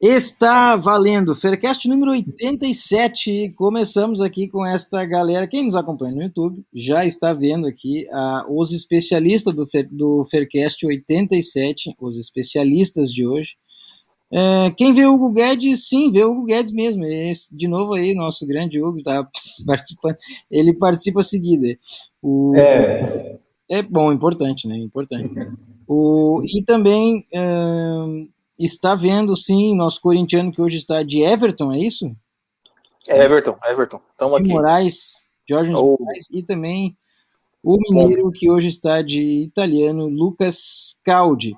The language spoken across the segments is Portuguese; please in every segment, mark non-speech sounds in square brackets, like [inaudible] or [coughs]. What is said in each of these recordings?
Está valendo, Faircast número 87. Começamos aqui com esta galera. Quem nos acompanha no YouTube já está vendo aqui uh, os especialistas do, do Faircast 87, os especialistas de hoje. É, quem vê o Hugo Guedes, sim, vê o Hugo Guedes mesmo. Esse, de novo aí, nosso grande Hugo está [laughs] participando. Ele participa seguida. O, é. é bom, importante, né? Importante. O, e também. Uh, está vendo, sim, nosso corintiano que hoje está de Everton, é isso? É Everton, Everton. Estamos aqui. Moraes, Jorge oh. Moraes e também o mineiro que hoje está de italiano, Lucas Caldi.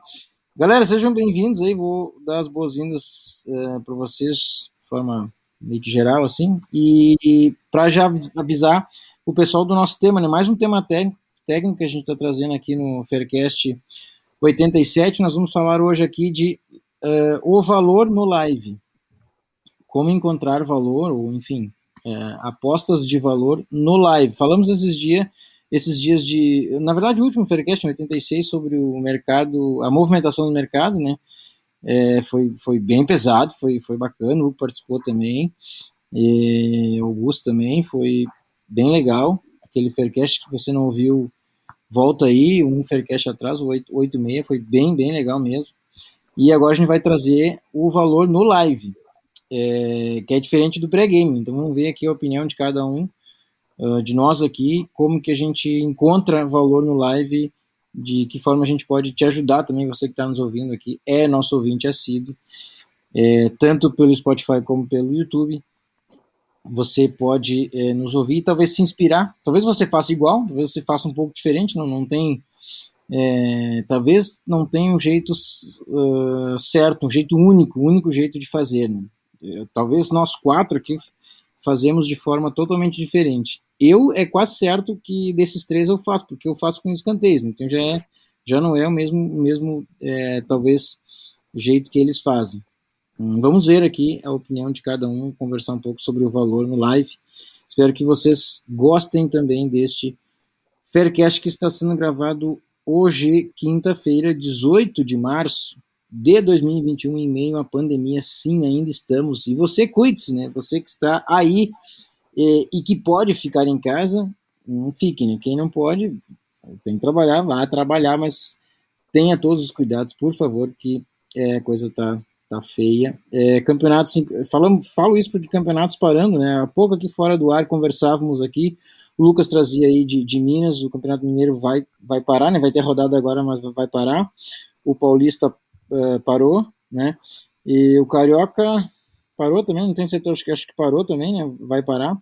Galera, sejam bem-vindos aí, vou dar as boas-vindas uh, eh, para vocês de forma meio que geral, assim, e para já avisar o pessoal do nosso tema, né, mais um tema técnico, técnico que a gente está trazendo aqui no Faircast 87, nós vamos falar hoje aqui de uh, o valor no live. Como encontrar valor, ou enfim, uh, apostas de valor no live. Falamos esses dias, esses dias de. Na verdade, o último Faircast, em 86, sobre o mercado, a movimentação do mercado, né? É, foi, foi bem pesado, foi, foi bacana, o Hugo participou também, e Augusto também, foi bem legal. Aquele Faircast que você não ouviu, volta aí, um Faircast atrás, o 86, foi bem, bem legal mesmo. E agora a gente vai trazer o valor no live, é, que é diferente do pré-game. Então vamos ver aqui a opinião de cada um uh, de nós aqui, como que a gente encontra valor no live, de que forma a gente pode te ajudar também, você que está nos ouvindo aqui, é nosso ouvinte assíduo, é, tanto pelo Spotify como pelo YouTube. Você pode é, nos ouvir e talvez se inspirar. Talvez você faça igual, talvez você faça um pouco diferente, não, não tem é, talvez não tenha um jeito uh, certo, um jeito único, único jeito de fazer. Né? Talvez nós quatro aqui fazemos de forma totalmente diferente. Eu é quase certo que desses três eu faço, porque eu faço com escanteios, né? então já, é, já não é o mesmo, mesmo é, talvez, jeito que eles fazem. Hum, vamos ver aqui a opinião de cada um, conversar um pouco sobre o valor no live. Espero que vocês gostem também deste Faircast que está sendo gravado Hoje, quinta-feira, 18 de março de 2021, em meio à pandemia, sim, ainda estamos. E você cuide-se, né? Você que está aí e, e, que pode ficar em casa, não fique, né? Quem não pode, tem que trabalhar, vá trabalhar, mas tenha todos os cuidados, por favor, que é, a coisa tá, tá feia. É, campeonatos, falamos, falo isso porque campeonatos parando, né? Há pouco aqui fora do ar conversávamos aqui o Lucas trazia aí de, de Minas, o Campeonato Mineiro vai, vai parar, né? Vai ter rodada agora, mas vai parar. O Paulista uh, parou, né? E o Carioca parou também, não tem setor, acho que, acho que parou também, né? Vai parar.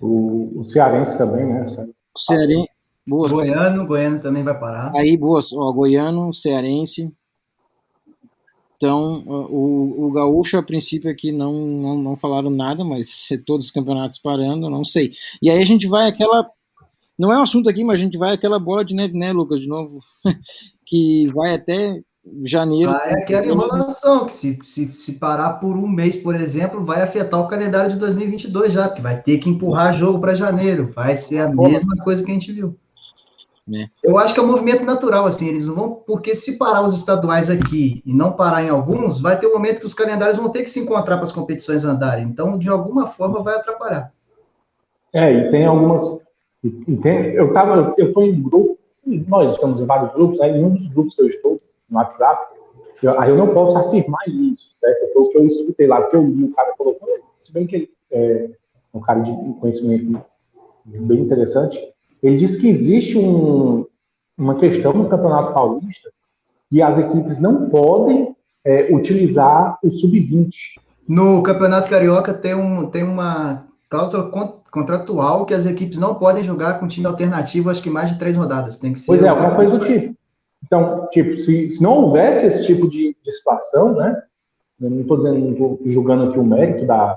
O, o Cearense também, né? O Cearense. Boas. Goiano, Goiano também vai parar. Aí, boas. Ó, Goiano, Cearense, então, o, o Gaúcho, a princípio, aqui não, não, não falaram nada, mas todos os campeonatos parando, não sei. E aí a gente vai aquela. Não é um assunto aqui, mas a gente vai aquela bola de neve, né, Lucas, de novo? [laughs] que vai até janeiro. Vai aquela enrolação, que se, se, se parar por um mês, por exemplo, vai afetar o calendário de 2022 já, porque vai ter que empurrar jogo para janeiro. Vai ser a mesma coisa que a gente viu. Né? Eu acho que é um movimento natural, assim, eles não vão, porque se parar os estaduais aqui e não parar em alguns, vai ter um momento que os calendários vão ter que se encontrar para as competições andarem. Então, de alguma forma, vai atrapalhar. É, e tem algumas. E tem, eu tava, eu estou em um grupo, nós estamos em vários grupos, aí em um dos grupos que eu estou, no WhatsApp, eu, aí eu não posso afirmar isso, certo? Foi o que eu escutei lá, porque eu li o cara colocou, se bem que ele é um cara de conhecimento bem interessante, ele diz que existe um, uma questão no Campeonato Paulista que as equipes não podem é, utilizar o sub-20. No Campeonato Carioca tem, um, tem uma cláusula contratual que as equipes não podem jogar com time alternativo, acho que mais de três rodadas. Tem que ser. Pois é, alguma coisa do tipo. Então, tipo, se, se não houvesse esse tipo de, de situação, né? Eu não estou dizendo, não estou julgando aqui o mérito da,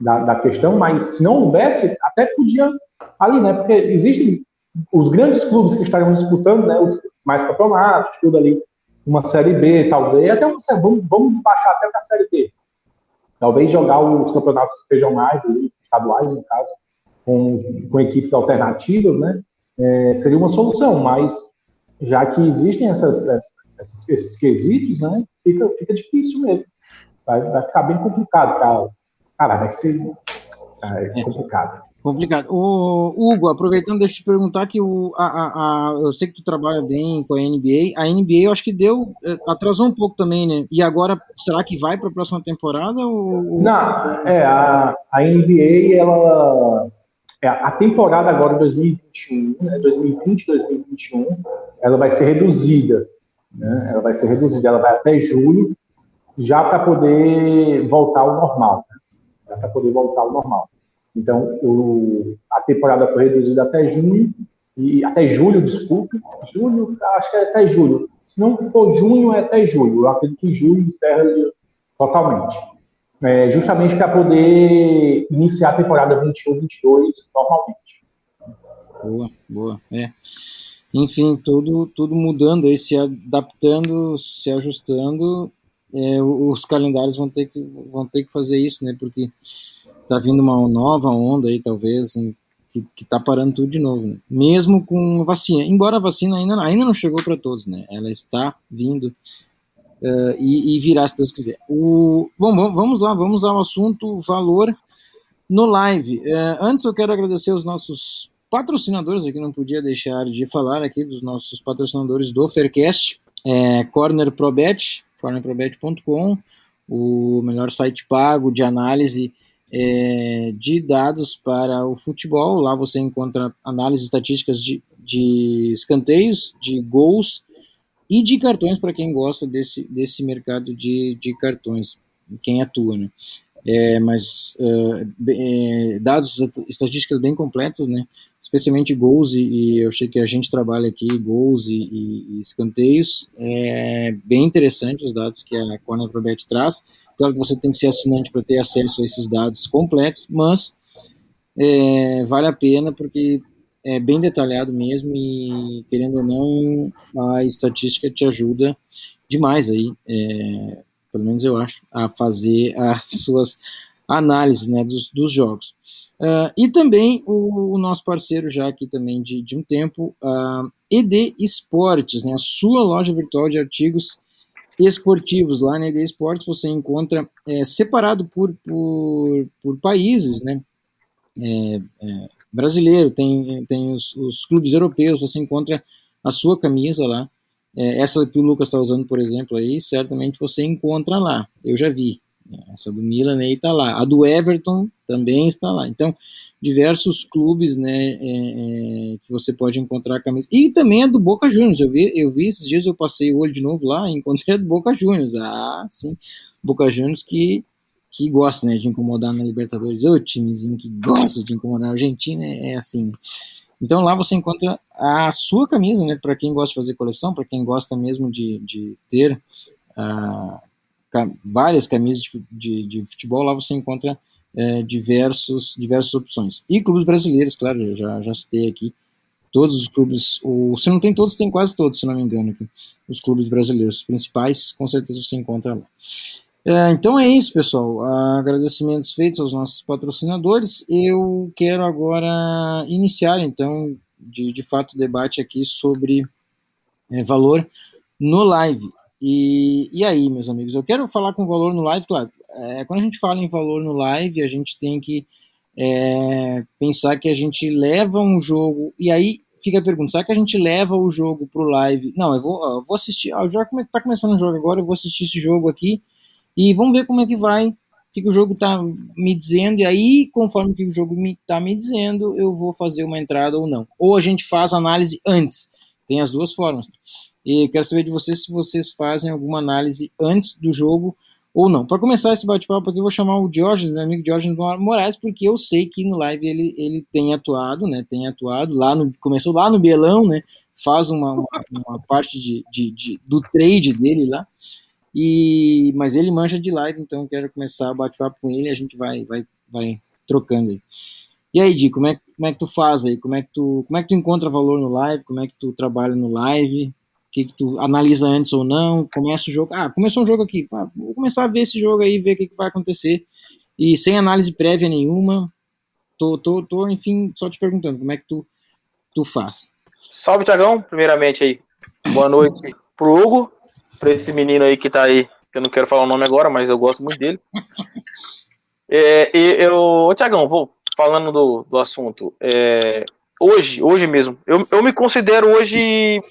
da, da, questão, mas se não houvesse, até podia ali, né? Porque existem os grandes clubes que estariam disputando, né? Os mais campeonatos, tudo ali, uma série B, talvez, até uma, vamos, vamos baixar até para a série B. Talvez jogar os campeonatos regionais, ali, estaduais, no caso, com, com equipes alternativas, né? É, seria uma solução, mas já que existem essas, essas, esses quesitos, né? Fica, fica difícil mesmo. Vai, vai ficar bem complicado, cara. Cara, vai ser é complicado. Complicado. Hugo, aproveitando, deixa eu te perguntar que o, a, a, a, eu sei que tu trabalha bem com a NBA. A NBA eu acho que deu. É, atrasou um pouco também, né? E agora, será que vai para a próxima temporada? Ou... Não, é, a, a NBA, ela. É, a temporada agora 2021, né, 2020, 2021, ela vai ser reduzida. Né? Ela vai ser reduzida, ela vai até julho, já para poder voltar ao normal. Né? Já para poder voltar ao normal. Então, o, a temporada foi reduzida até junho, e até julho, desculpe. Julho, acho que é até julho. Se não for junho, é até julho. Eu acredito que julho encerra totalmente. É, justamente para poder iniciar a temporada 21-22 normalmente. Boa, boa. É. Enfim, tudo, tudo mudando aí, se adaptando, se ajustando. É, os calendários vão ter, que, vão ter que fazer isso, né? Porque tá vindo uma nova onda aí, talvez, que, que tá parando tudo de novo, né? mesmo com vacina. Embora a vacina ainda, ainda não chegou para todos, né? Ela está vindo uh, e, e, virá, se Deus quiser. O, bom, vamos lá, vamos ao assunto valor no live. Uh, antes eu quero agradecer os nossos patrocinadores aqui, não podia deixar de falar aqui dos nossos patrocinadores do Faircast, é, Corner Probet, cornerprobet.com, o melhor site pago de análise é, de dados para o futebol. Lá você encontra análises estatísticas de, de escanteios, de gols e de cartões para quem gosta desse, desse mercado de, de cartões, quem atua, né? É, mas é, dados estatísticas bem completas, né? Especialmente gols e, e, eu achei que a gente trabalha aqui gols e, e, e escanteios. É bem interessante os dados que a Corner Probet traz. Claro que você tem que ser assinante para ter acesso a esses dados completos, mas é, vale a pena porque é bem detalhado mesmo e, querendo ou não, a estatística te ajuda demais aí, é, pelo menos eu acho, a fazer as [laughs] suas análises né, dos, dos jogos. Uh, e também o, o, nosso parceiro já aqui também de, de um tempo, uh, ED Esportes, né, a sua loja virtual de artigos esportivos. Lá na ED Esportes você encontra é, separado por, por, por países, né? É, é, brasileiro, tem, tem os, os, clubes europeus, você encontra a sua camisa lá. É, essa que o Lucas está usando, por exemplo, aí, certamente você encontra lá. Eu já vi. Essa do Milan aí está lá. A do Everton também está lá. Então, diversos clubes né, é, é, que você pode encontrar a camisa. E também a do Boca Juniors. Eu vi, eu vi esses dias, eu passei o olho de novo lá e [laughs] encontrei a do Boca Juniors. Ah, sim. Boca Juniors que, que gosta né, de incomodar na Libertadores. O timezinho que gosta de incomodar. A Argentina é, é assim. Então lá você encontra a sua camisa, né? Para quem gosta de fazer coleção, para quem gosta mesmo de, de ter. Uh, várias camisas de, de, de futebol, lá você encontra é, diversos, diversas opções. E clubes brasileiros, claro, já, já citei aqui, todos os clubes, o, se não tem todos, tem quase todos, se não me engano, aqui, os clubes brasileiros, os principais, com certeza você encontra lá. É, então é isso, pessoal. Agradecimentos feitos aos nossos patrocinadores. Eu quero agora iniciar, então, de, de fato, o debate aqui sobre é, valor no live. E, e aí, meus amigos, eu quero falar com valor no live, claro. É, quando a gente fala em valor no live, a gente tem que é, pensar que a gente leva um jogo. E aí fica a pergunta: será que a gente leva o jogo para o live? Não, eu vou, eu vou assistir. Ah, está começando o jogo agora, eu vou assistir esse jogo aqui e vamos ver como é que vai. O que, que o jogo está me dizendo, e aí, conforme que o jogo está me, tá me dizendo, eu vou fazer uma entrada ou não. Ou a gente faz análise antes. Tem as duas formas. E quero saber de vocês se vocês fazem alguma análise antes do jogo ou não. Para começar esse bate-papo aqui, eu vou chamar o Jorge, meu amigo Jorge Moraes, porque eu sei que no live ele, ele tem atuado, né? Tem atuado lá no. Começou lá no Belão, né? faz uma, uma, uma parte de, de, de, do trade dele lá. E, mas ele mancha de live, então quero começar a bate-papo com ele a gente vai, vai, vai trocando aí. E aí, Di, como é, como é que tu faz aí? Como é que tu, como é que tu encontra valor no live? Como é que tu trabalha no live? O que, que tu analisa antes ou não? Começa o jogo. Ah, começou um jogo aqui. Ah, vou começar a ver esse jogo aí, ver o que, que vai acontecer. E sem análise prévia nenhuma. Tô, tô, tô, enfim, só te perguntando, como é que tu, tu faz? Salve, Tiagão. Primeiramente aí, boa noite pro Hugo, pra esse menino aí que tá aí, que eu não quero falar o nome agora, mas eu gosto muito dele. [laughs] É, e eu, Tiagão, vou falando do, do assunto. É, hoje, hoje mesmo, eu, eu me considero hoje,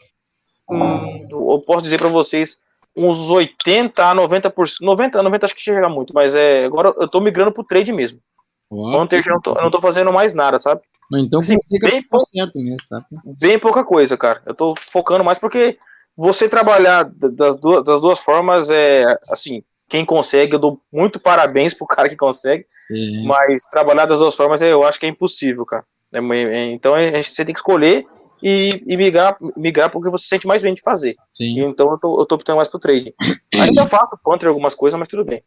hum, eu posso dizer para vocês, uns 80 a 90%, 90 a 90 acho que chega muito, mas é, agora eu tô migrando pro trade mesmo. Ontem eu não tô, eu não tô fazendo mais nada, sabe? Então assim, bem, pou... mesmo, tá? bem pouca coisa, cara. Eu tô focando mais porque você trabalhar das duas, das duas formas é assim, quem consegue, eu dou muito parabéns pro cara que consegue, é. mas trabalhar das duas formas eu acho que é impossível, cara. É, é, então você tem que escolher e, e migrar, migrar porque você sente mais bem de fazer. Sim. Então eu tô, eu tô optando mais pro trading. Ainda [clears throat] faço contra algumas coisas, mas tudo bem.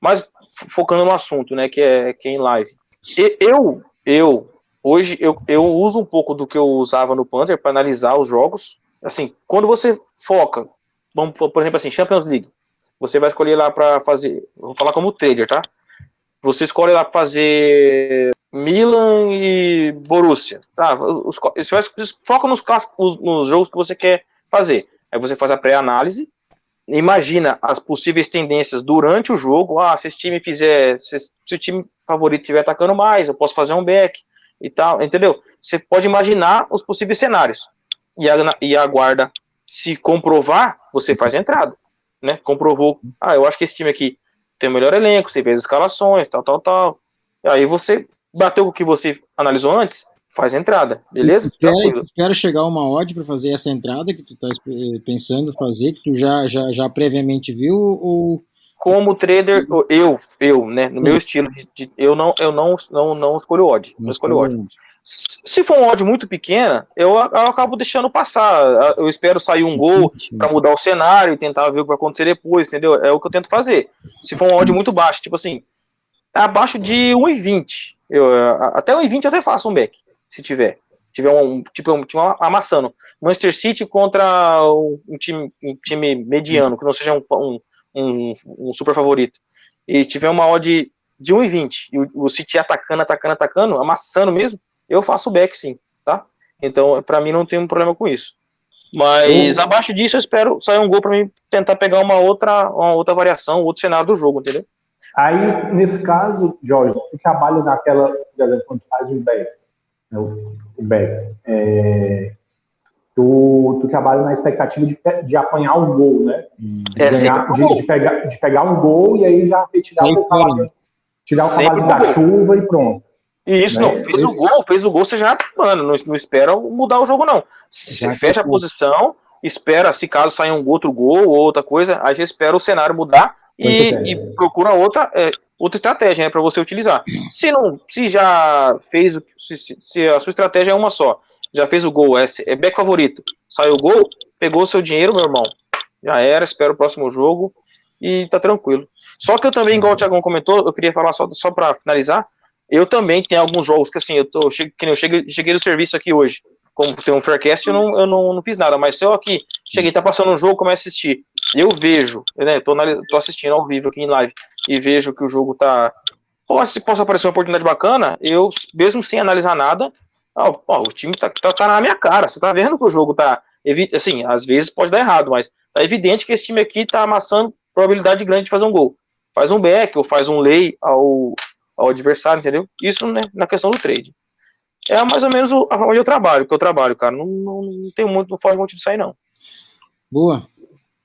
Mas focando no assunto, né, que é, que é em live. E, eu, eu, hoje, eu, eu uso um pouco do que eu usava no Panther para analisar os jogos. Assim, quando você foca, vamos, por exemplo, assim, Champions League, você vai escolher lá para fazer, vou falar como trader, tá? Você escolhe lá para fazer Milan e Borussia, tá? Os, você vai, foca nos, nos jogos que você quer fazer. Aí você faz a pré-análise, imagina as possíveis tendências durante o jogo. Ah, se esse time fizer, se, se o time favorito estiver atacando mais, eu posso fazer um back e tal, entendeu? Você pode imaginar os possíveis cenários e, a, e aguarda. Se comprovar, você faz a entrada, né? Comprovou, ah, eu acho que esse time aqui tem o melhor elenco, você fez as escalações, tal, tal, tal. E aí você bateu com o que você analisou antes, faz a entrada, beleza? espera, espera chegar uma odd para fazer essa entrada que tu tá pensando fazer, que tu já, já, já previamente viu ou como trader, eu, eu, né, no meu estilo, de, de, eu não, eu não, não, não escolho odd, não, não escolho odd. Se for um odd muito pequena, eu, eu acabo deixando passar. Eu espero sair um gol para mudar o cenário e tentar ver o que vai acontecer depois, entendeu? É o que eu tento fazer. Se for um odd muito baixo, tipo assim, abaixo de 1,20, eu, até 1,20 eu até faço um back se tiver. Tiver um, tipo, um time amassando. Manchester City contra um time, um time mediano, que não seja um, um, um, um super favorito. E tiver uma odd de 1,20 e o, o City atacando, atacando, atacando, amassando mesmo, eu faço o back sim, tá? Então, para mim não tem um problema com isso. Mas uhum. abaixo disso eu espero sair um gol para mim tentar pegar uma outra, uma outra variação, outro cenário do jogo, entendeu? Aí, nesse caso, Jorge, tu trabalha naquela, por exemplo, quando faz um back, né, o, o back, é, tu, tu trabalha na expectativa de, de apanhar um gol, né? Hum. De, é, ganhar, de, de, pegar, de pegar um gol e aí já tirar o cavalo, tirar o cavalo da chuva e pronto. Isso, né? não, fez o gol, fez o gol, você já, mano, não, não espera mudar o jogo, não. Você fecha a posição, espera, se caso sair um outro gol ou outra coisa, aí você espera o cenário mudar e, e procura outra, é, outra estratégia, né, para você utilizar. Se não, se já fez, se, se, a sua estratégia é uma só, já fez o gol, é, é back favorito, saiu o gol, pegou o seu dinheiro, meu irmão, já era, espera o próximo jogo e tá tranquilo. Só que eu também, igual o Thiagão comentou, eu queria falar só, só para finalizar, eu também tenho alguns jogos que assim, eu tô, eu cheguei, cheguei no serviço aqui hoje, como tem um Faircast, eu não, eu não, não fiz nada, mas se eu aqui cheguei, tá passando um jogo, começo a assistir, eu vejo, né, tô, tô assistindo ao vivo aqui em live, e vejo que o jogo tá. Posso, possa aparecer uma oportunidade bacana, eu, mesmo sem analisar nada, ó, ó, o time tá, tá, tá, na minha cara. Você tá vendo que o jogo tá. Assim, às vezes pode dar errado, mas tá evidente que esse time aqui tá amassando probabilidade grande de fazer um gol. Faz um back ou faz um lay ao, ao adversário, entendeu? Isso né, na questão do trade. É mais ou menos o, onde eu trabalho, que eu trabalho, cara. Não, não, não tem muito, não foge muito disso aí, não. Boa.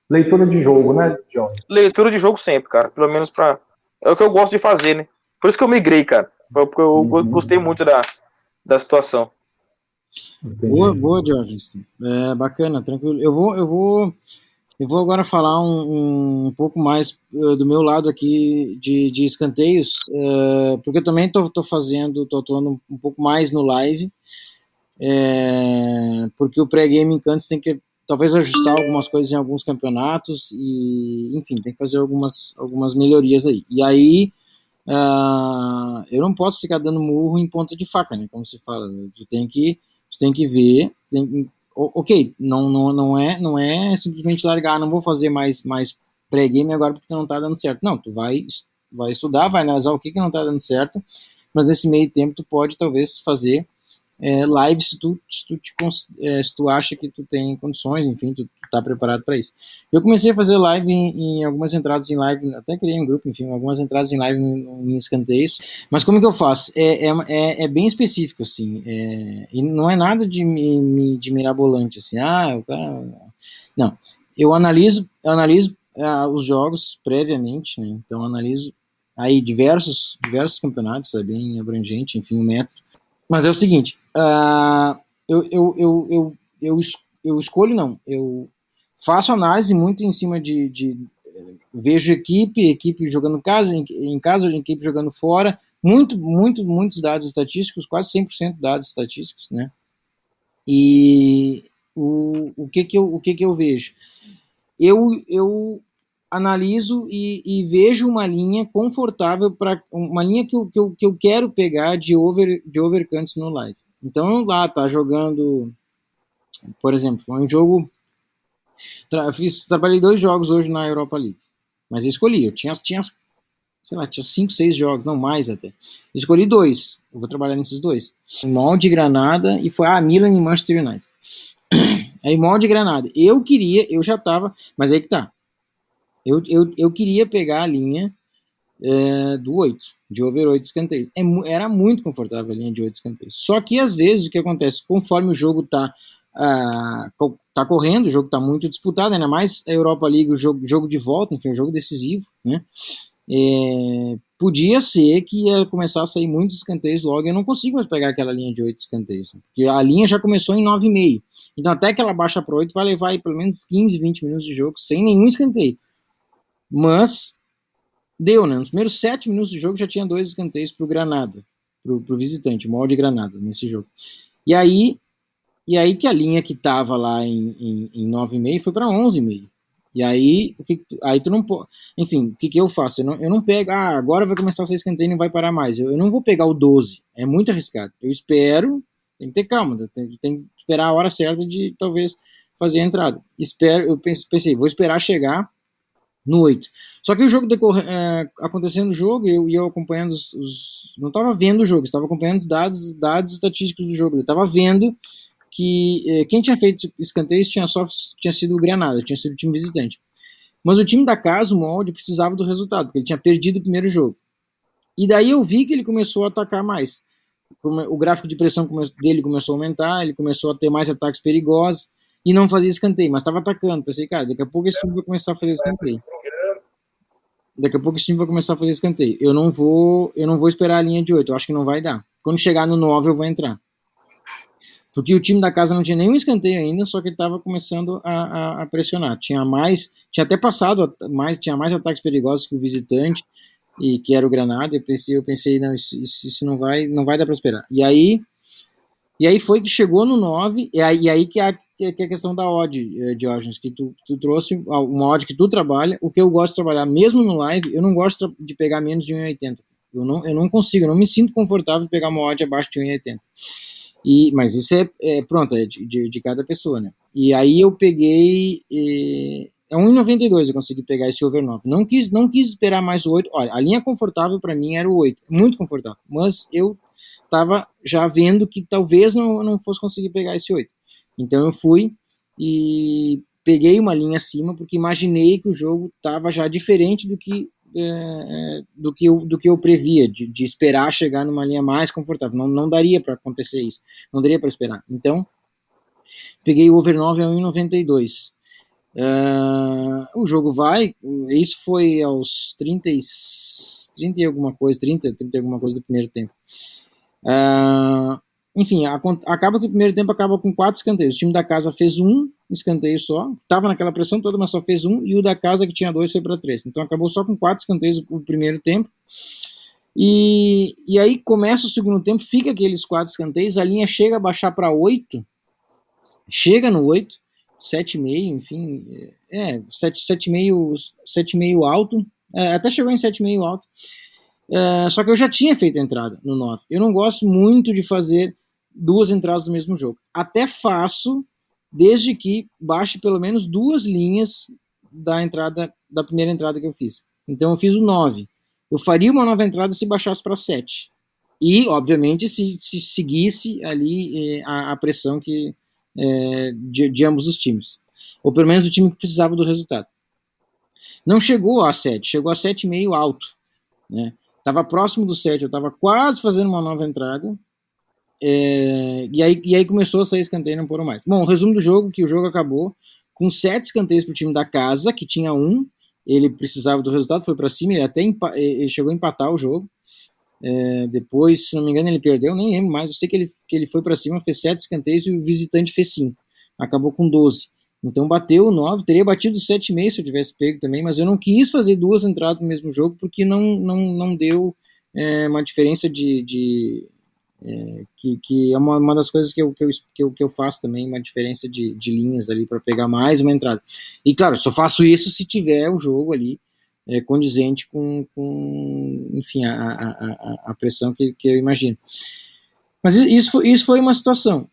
Leitura de jogo, né, John? Leitura de jogo sempre, cara. Pelo menos pra. É o que eu gosto de fazer, né? Por isso que eu migrei, cara. Porque eu uhum. gostei muito da, da situação. Entendi. Boa, boa, Jorge. É bacana, tranquilo. Eu vou, eu vou, eu vou agora falar um, um pouco mais uh, do meu lado aqui de, de escanteios, uh, porque eu também tô fazendo, tô atuando um pouco mais no live. É, porque o pré-game em Cantos tem que talvez ajustar algumas coisas em alguns campeonatos e, enfim, tem que fazer algumas, algumas melhorias aí. E aí, uh, eu não posso ficar dando murro em ponta de faca, né, como se fala. Tu tem que, tu tem que ver, tem, ok, não, não, não, é, não é simplesmente largar, ah, não vou fazer mais, mais pré-game agora porque não tá dando certo. Não, tu vai, vai estudar, vai analisar o que, que não tá dando certo, mas nesse meio tempo tu pode talvez fazer é, live se tu, se tu, te, é, se, tu acha que tu tem condições, enfim, tu, tu tá preparado para isso. Eu comecei a fazer live em, em, algumas entradas em live, até criei um grupo, enfim, algumas entradas em live em, em escanteios, mas como que eu faço? É, é, é, é bem específico, assim, é, e não é nada de, de mirabolante, assim, ah, o cara... Não, eu analiso, eu analiso uh, os jogos previamente, né, então analiso aí diversos, diversos campeonatos, é bem abrangente, enfim, o método, mas é o seguinte, uh, eu, eu, eu, eu, eu, eu escolho, não, eu faço análise muito em cima de, de vejo equipe, equipe jogando casa, em, em casa, equipe jogando fora, muito, muito, muitos dados estatísticos, quase 100% dados estatísticos, né? E o, o que que eu, o que que eu vejo? Eu, eu analiso e, e, vejo uma linha confortável para uma linha que eu, que, eu, que eu quero pegar de over de overcants no live. Então lá tá jogando, por exemplo, foi um jogo. Tra, fiz, trabalhei dois jogos hoje na Europa League, mas escolhi. Eu tinha, tinha, sei lá, tinha cinco, seis jogos, não mais até. Escolhi dois. Eu vou trabalhar nesses dois. Molde Granada e foi a ah, Milan e Manchester United. [coughs] Aí Molde Granada. Eu queria, eu já tava, mas aí que tá. Eu, eu, eu queria pegar a linha é, do 8, de over 8 escanteios. É, era muito confortável a linha de 8 escanteios. Só que às vezes o que acontece, conforme o jogo está ah, tá correndo, o jogo está muito disputado, ainda mais a Europa League, o jogo, jogo de volta, enfim, o jogo decisivo, né? É, podia ser que ia começar a sair muitos escanteios logo, eu não consigo mais pegar aquela linha de 8 escanteios, né? porque a linha já começou em 9,5. Então até que ela baixa para 8 vai levar aí, pelo menos 15, 20 minutos de jogo sem nenhum escanteio. Mas deu, né? Nos primeiros sete minutos do jogo já tinha dois escanteios para o Granada, para o visitante, o molde de Granada nesse jogo. E aí, e aí que a linha que estava lá em, em, em 9,5 foi para 11,5. E aí, o que, aí tu não pode. Enfim, o que, que eu faço? Eu não, eu não pego, ah, agora vai começar a ser escanteio e não vai parar mais. Eu, eu, não vou pegar o 12, é muito arriscado. Eu espero, tem que ter calma, tem, tem que esperar a hora certa de talvez fazer a entrada. Espero, eu pensei, vou esperar chegar no 8. Só que o jogo decorre, é, acontecendo o jogo, eu ia acompanhando os, os não estava vendo o jogo, estava acompanhando os dados, dados estatísticos do jogo. Eu estava vendo que é, quem tinha feito escanteios tinha só tinha sido o Granada, tinha sido o time visitante. Mas o time da casa, o molde, precisava do resultado, porque ele tinha perdido o primeiro jogo. E daí eu vi que ele começou a atacar mais. O gráfico de pressão dele começou a aumentar, ele começou a ter mais ataques perigosos e não fazia escanteio, mas estava atacando. Pensei, cara, daqui a pouco esse time vai começar a fazer escanteio. Daqui a pouco esse time vai começar a fazer escanteio. Eu não vou, eu não vou esperar a linha de 8, eu acho que não vai dar. Quando chegar no 9 eu vou entrar. Porque o time da casa não tinha nenhum escanteio ainda, só que estava começando a, a, a, pressionar. Tinha mais, tinha até passado mais, tinha mais ataques perigosos que o visitante e que era o Granada. Eu pensei, eu pensei, não, isso, isso não vai, não vai dar para esperar. E aí e aí foi que chegou no 9, e aí, e aí que, é a, que é a questão da odd, eh, Diógenes, que tu, tu trouxe uma odd que tu trabalha, o que eu gosto de trabalhar, mesmo no live, eu não gosto de pegar menos de 1,80. Eu não, eu não consigo, eu não me sinto confortável de pegar uma odd abaixo de 1,80. E, mas isso é, é pronto, é de, de, de, cada pessoa, né? E aí eu peguei. Eh, é 1,92 eu consegui pegar esse over 9. Não quis, não quis esperar mais o 8. Olha, a linha confortável para mim era o 8. Muito confortável. Mas eu estava já vendo que talvez não, não fosse conseguir pegar esse 8. Então eu fui e peguei uma linha acima porque imaginei que o jogo estava já diferente do que é, é, do que eu, do que eu previa de, de, esperar chegar numa linha mais confortável. Não, não daria para acontecer isso. Não daria para esperar. Então peguei o over 9 a 1,92 uh, o jogo vai isso foi aos 30 e, 30 e alguma coisa 30, 30 e alguma coisa do primeiro tempo Uh, enfim, a, acaba que o primeiro tempo acaba com quatro escanteios. O time da casa fez um escanteio só, estava naquela pressão toda, mas só fez um, e o da casa que tinha dois foi para três. Então acabou só com quatro escanteios o primeiro tempo. E, e aí começa o segundo tempo, fica aqueles quatro escanteios, a linha chega a baixar para oito, chega no 8, 7,5, enfim, é, 7,5 7,5 alto, é, até chegou em 7,5 alto. É, só que eu já tinha feito a entrada no 9. Eu não gosto muito de fazer duas entradas no mesmo jogo. Até faço, desde que baixe pelo menos duas linhas da entrada da primeira entrada que eu fiz. Então eu fiz o 9. Eu faria uma nova entrada se baixasse para 7. E, obviamente, se, se seguisse ali eh, a, a, pressão que, eh, de, de, ambos os times. Ou pelo menos o time que precisava do resultado. Não chegou a 7, chegou a 7,5 alto. Né? Tava próximo do 7, eu estava quase fazendo uma nova entrada. É, e, aí, e aí começou a sair escanteio, não foram mais. Bom, resumo do jogo, que o jogo acabou com sete escanteios para o time da casa, que tinha um, ele precisava do resultado, foi para cima, ele até ele chegou a empatar o jogo. É, depois, se não me engano, ele perdeu, nem lembro mais. Eu sei que ele, que ele foi para cima, fez sete escanteios e o visitante fez cinco. Acabou com 12. Então bateu o 9, teria batido 7,5 se eu tivesse pego também, mas eu não quis fazer duas entradas no mesmo jogo porque não, não, não deu é, uma diferença de, de, é, que, que é uma, uma das coisas que eu, que, eu, que, eu, que eu faço também, uma diferença de, de linhas ali para pegar mais uma entrada. E claro, só faço isso se tiver o jogo ali é, condizente com, com enfim, a, a, a, pressão que, que eu imagino. Mas isso isso foi uma situação.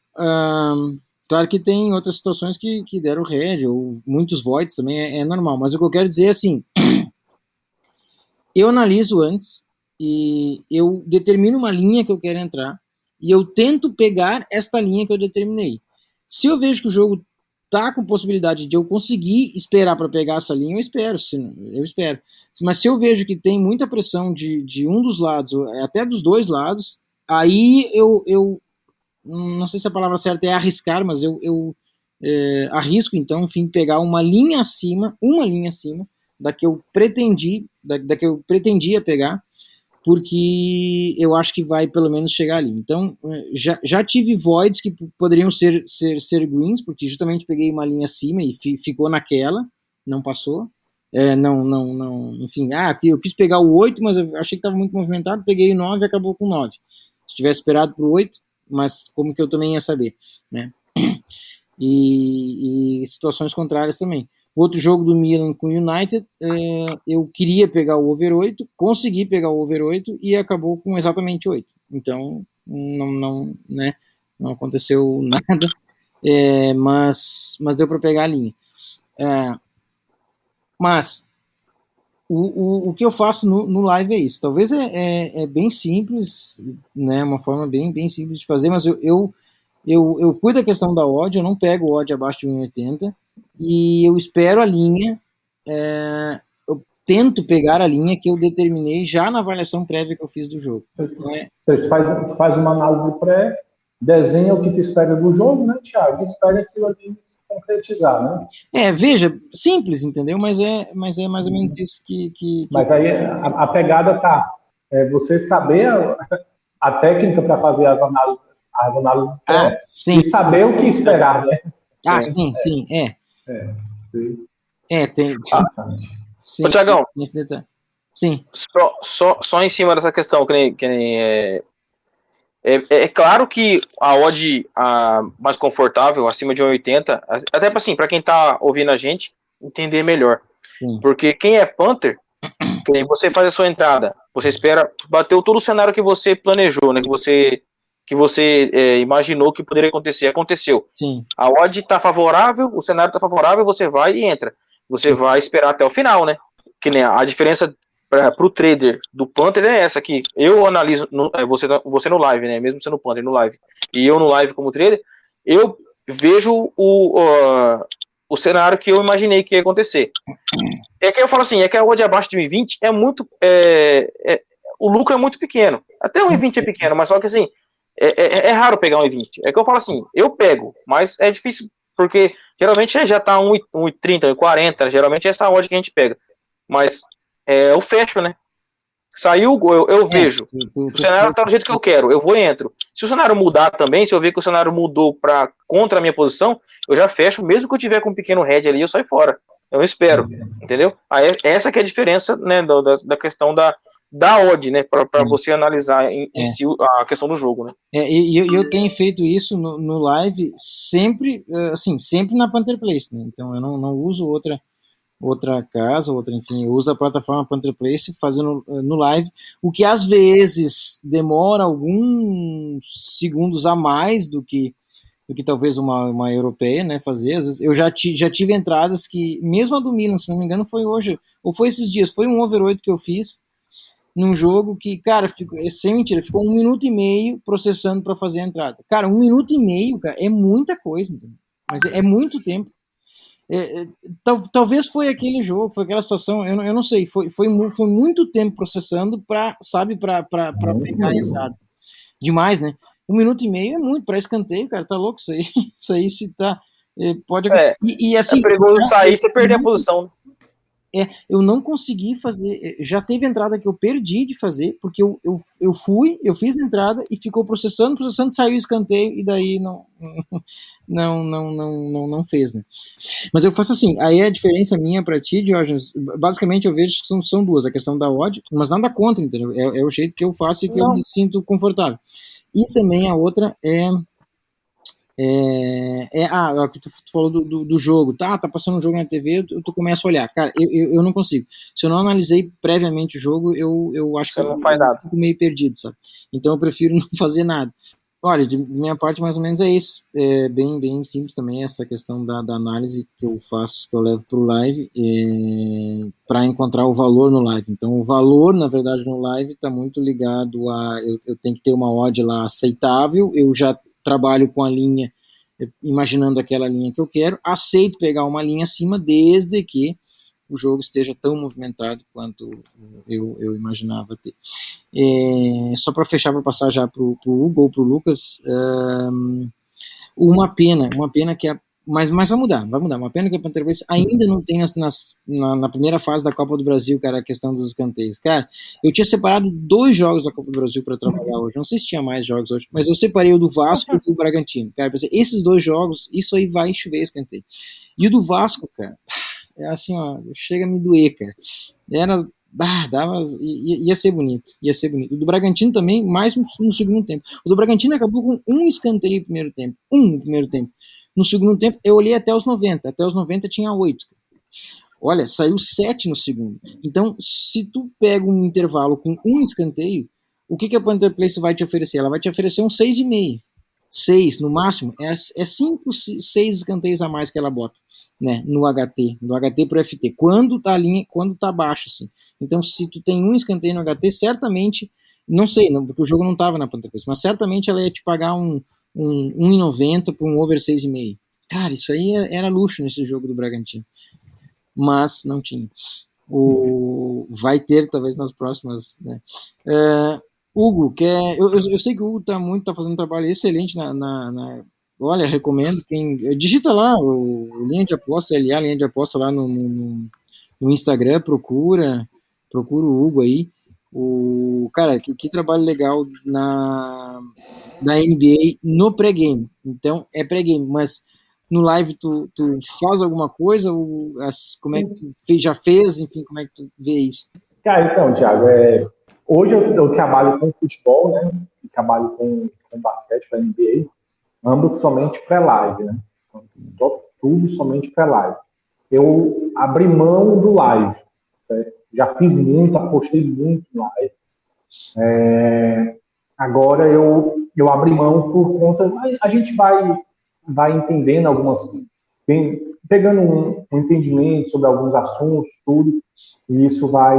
Claro que tem outras situações que, que deram red, ou muitos voids também é, é normal, mas o que eu quero dizer é assim: [clears throat] eu analiso antes, e eu determino uma linha que eu quero entrar e eu tento pegar esta linha que eu determinei. Se eu vejo que o jogo tá com possibilidade de eu conseguir esperar para pegar essa linha, eu espero, eu espero. Mas se eu vejo que tem muita pressão de, de um dos lados, até dos dois lados, aí eu, eu não sei se a palavra certa é arriscar, mas eu, eu é, arrisco então, enfim, pegar uma linha acima, uma linha acima da que eu pretendi, da, da que eu pretendia pegar, porque eu acho que vai pelo menos chegar ali. Então, eh, já, já tive voids que poderiam ser, ser, ser greens, porque justamente peguei uma linha acima e fi, ficou naquela, não passou. É, não, não, não, enfim, ah, aqui eu quis pegar o 8, mas eu achei que estava muito movimentado, peguei o 9 e acabou com 9. Se tivesse esperado para o 8, mas como que eu também ia saber, né? [clears throat] E, e situações contrárias também. Outro jogo do Milan com o United, é, eu queria pegar o over 8, consegui pegar o over 8 e acabou com exatamente 8. Então, não, não, né, não aconteceu [laughs] nada, é, mas, mas deu para pegar a linha. É, mas o, o, o que eu faço no, no live é isso. Talvez é, é, é, bem simples, né, uma forma bem, bem simples de fazer, mas eu, eu, eu, eu cuido da questão da odd, eu não pego odd abaixo de 1,80 e eu espero a linha, é, eu tento pegar a linha que eu determinei já na avaliação prévia que eu fiz do jogo. Então, é... Você faz, faz uma análise pré, desenha o que tu espera do jogo, né, Thiago? Espera aquilo ali se concretizar, né? É, veja, simples, entendeu? Mas é, mas é mais ou menos isso que. que, que... Mas aí a, a, pegada tá. É você saber a, a técnica para fazer as análises, as análises ah, e saber o que esperar, né? Ah, é, sim, é. sim, é. É, sim. É, tem. Sim, Ô, Tiagão. Sim. Só, só, só em cima dessa questão, que nem, que nem é, é, é, claro que a odd a mais confortável, acima de 1,80, até para assim, para quem tá ouvindo a gente, entender melhor. Sim. Porque quem é Panther, você faz a sua entrada, você espera, bateu todo o cenário que você planejou, né? Que você que você é, imaginou que poderia acontecer, aconteceu. Sim. A odd está favorável, o cenário está favorável, você vai e entra. Você vai esperar até o final, né? Que nem a, diferença para o trader do Panther é essa aqui. Eu analiso, no, é, você, você no live, né? Mesmo sendo Panther no live, e eu no live como trader, eu vejo o, o, o cenário que eu imaginei que ia acontecer. É que eu falo assim, é que a odd abaixo de 1,20 é muito. É, é, o lucro é muito pequeno. Até o 1,20 é pequeno, mas só que assim, é, é, é, raro pegar um 20. É que eu falo assim, eu pego, mas é difícil, porque geralmente já tá 1,30, 1,40, geralmente é essa odd que a gente pega. Mas é, eu fecho, né? Saiu o gol, eu, eu é, vejo. O cenário tá do jeito que eu quero, eu vou e entro. Se o cenário mudar também, se eu ver que o cenário mudou para contra a minha posição, eu já fecho, mesmo que eu tiver com um pequeno head ali, eu saio fora. Eu espero, entendeu? Aí, essa que é a diferença, né, da, da questão da, da odd, né, para é. você analisar em, é. em si a questão do jogo, né? É, e eu, eu tenho feito isso no, no live sempre, eh, assim, sempre na Panther Place, né? Então eu não, não uso outra outra casa, outra, enfim, uso a plataforma Panther Place fazendo eh, no live, o que às vezes demora alguns segundos a mais do que do que talvez uma, uma europeia, né, fazer. Vezes, eu já, ti, já tive entradas que, mesmo a do Milan, se não me engano, foi hoje, ou foi esses dias, foi um over 8 que eu fiz num jogo que, cara, ficou, é sem mentira, ficou um minuto e meio processando para fazer a entrada. Cara, um minuto e meio, cara, é muita coisa, mas é, é muito tempo. É, é, tal, talvez foi aquele jogo, foi aquela situação, eu, eu não sei, foi, foi, foi muito tempo processando para, sabe, para pegar a entrada. Demais, né? Um minuto e meio é muito para escanteio, cara, tá louco isso aí. [laughs] Isso aí se tá. É, pode é, e, e assim. É perigoso sair você perder a posição. É, eu não consegui fazer. É, já teve entrada que eu perdi de fazer, porque eu, eu, eu fui, eu fiz a entrada e ficou processando, processando, saiu o escanteio e daí não, [laughs] não, não, não, não, não fez, né? Mas eu faço assim, aí a diferença minha para ti, Diógenes, basicamente eu vejo que são, são duas, a questão da odd, mas nada contra, entendeu? É, é o jeito que eu faço e que não. eu me sinto confortável. E também a outra é. É, é ah, é tu, tu falou do, do, do, jogo, tá? Tá passando um jogo na TV, tu, tu começa a olhar. Cara, eu, eu, eu, não consigo. Se eu não analisei previamente o jogo, eu, eu acho Você que não faz nada. fico meio perdido, sabe? Então eu prefiro [laughs] não fazer nada. Olha, de minha parte, mais ou menos é isso. É bem, bem simples também essa questão da, da análise que eu faço, que eu levo para o live, é, para encontrar o valor no live. Então, o valor, na verdade, no live está muito ligado a. Eu, eu tenho que ter uma odd lá aceitável, eu já trabalho com a linha, imaginando aquela linha que eu quero, aceito pegar uma linha acima, desde que o jogo esteja tão movimentado quanto eu, eu imaginava ter. É, só para fechar, para passar já para o Hugo ou para o Lucas, um, uma pena, uma pena que a mas, mas vai mudar, vai mudar. Uma pena que a Panther Place ainda não tem nas, nas, na, na, primeira fase da Copa do Brasil, cara, a questão dos escanteios. Cara, eu tinha separado dois jogos da Copa do Brasil para trabalhar hoje. Não sei se tinha mais jogos hoje, mas eu separei o do Vasco e do Bragantino. Cara, pensei, esses dois jogos, isso aí vai chover escanteio. E o do Vasco, cara, é assim, ó, chega a me doer, cara. Era, ah, dava, ia, ia, ser bonito, ia ser bonito. O do Bragantino também, mais no, no, segundo tempo. O do Bragantino acabou com um escanteio no primeiro tempo, um no primeiro tempo. No segundo tempo, eu olhei até os 90, até os 90 tinha oito. Olha, saiu sete no segundo. Então, se tu pega um intervalo com um escanteio, o que, que a Panther Place vai te oferecer? Ela vai te oferecer um 6,5. 6 no máximo. É, é 5, 6 escanteios a mais que ela bota né, no HT, do HT para o FT, quando tá linha, quando tá baixo, assim. Então, se tu tem um escanteio no HT, certamente, não sei, não, porque o jogo não estava na ponta mas certamente ela ia te pagar um, um 1,90 por um over 6,5. Cara, isso aí é, era luxo nesse jogo do Bragantino. Mas não tinha. O, vai ter, talvez, nas próximas. Né? Uh, Hugo, quer, eu, eu, eu, sei que o Hugo tá muito, tá fazendo um trabalho excelente na, na, na Olha, recomendo. Quem, digita lá o linha de aposta, LA, linha de aposta lá no, no, no Instagram, procura, procura o Hugo aí. O cara, que, que trabalho legal na, na NBA no pré-game. Então, é pré-game, mas no live tu, tu faz alguma coisa? Ou as, como é que tu já fez? Enfim, como é que tu vê isso? Cara, então, Thiago, é, hoje eu, eu, trabalho com futebol, né? trabalho com, com basquete para NBA ambos somente pré-live, né? Tudo somente pré-live. Eu abri mão do live, certo? Já fiz muito, apostei muito em live. É, agora eu, eu abri mão por conta. A gente vai, vai entendendo algumas. Pegando um, um, entendimento sobre alguns assuntos, tudo, e isso vai.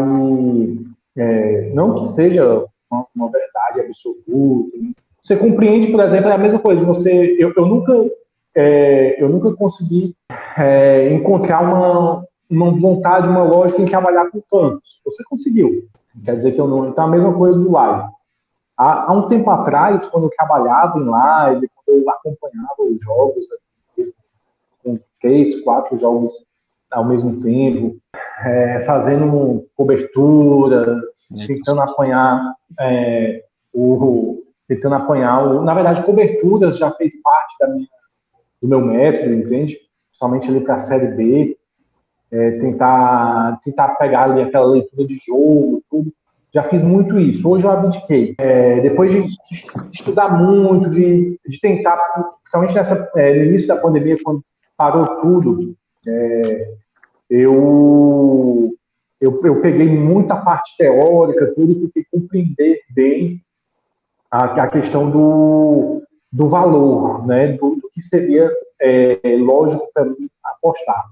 É, não que seja uma, uma verdade absoluta, né? Você compreende, por exemplo, é a mesma coisa. Você, eu, eu nunca, é, eu nunca consegui é, encontrar uma, uma vontade, uma lógica em trabalhar com campos. Você conseguiu. Quer dizer que eu não. Então, a mesma coisa do live. Há, há, um tempo atrás, quando eu trabalhava em live, quando eu acompanhava os jogos, com três, quatro jogos ao mesmo tempo, é, fazendo coberturas, é, tentando apanhar é, o, tentando apanhar. O, na verdade, coberturas já fez parte da minha, do meu método, entende? Principalmente ali para a Série B. É, tentar, tentar pegar ali aquela leitura de jogo, tudo. Já fiz muito isso. Hoje eu abdiquei. É, depois de estudar muito, de, de tentar, principalmente nessa, é, no início da pandemia, quando parou tudo, é, eu, eu, eu peguei muita parte teórica, tudo, e tentei compreender bem a, a questão do, do valor, né, do, do que seria é, lógico para mim apostar.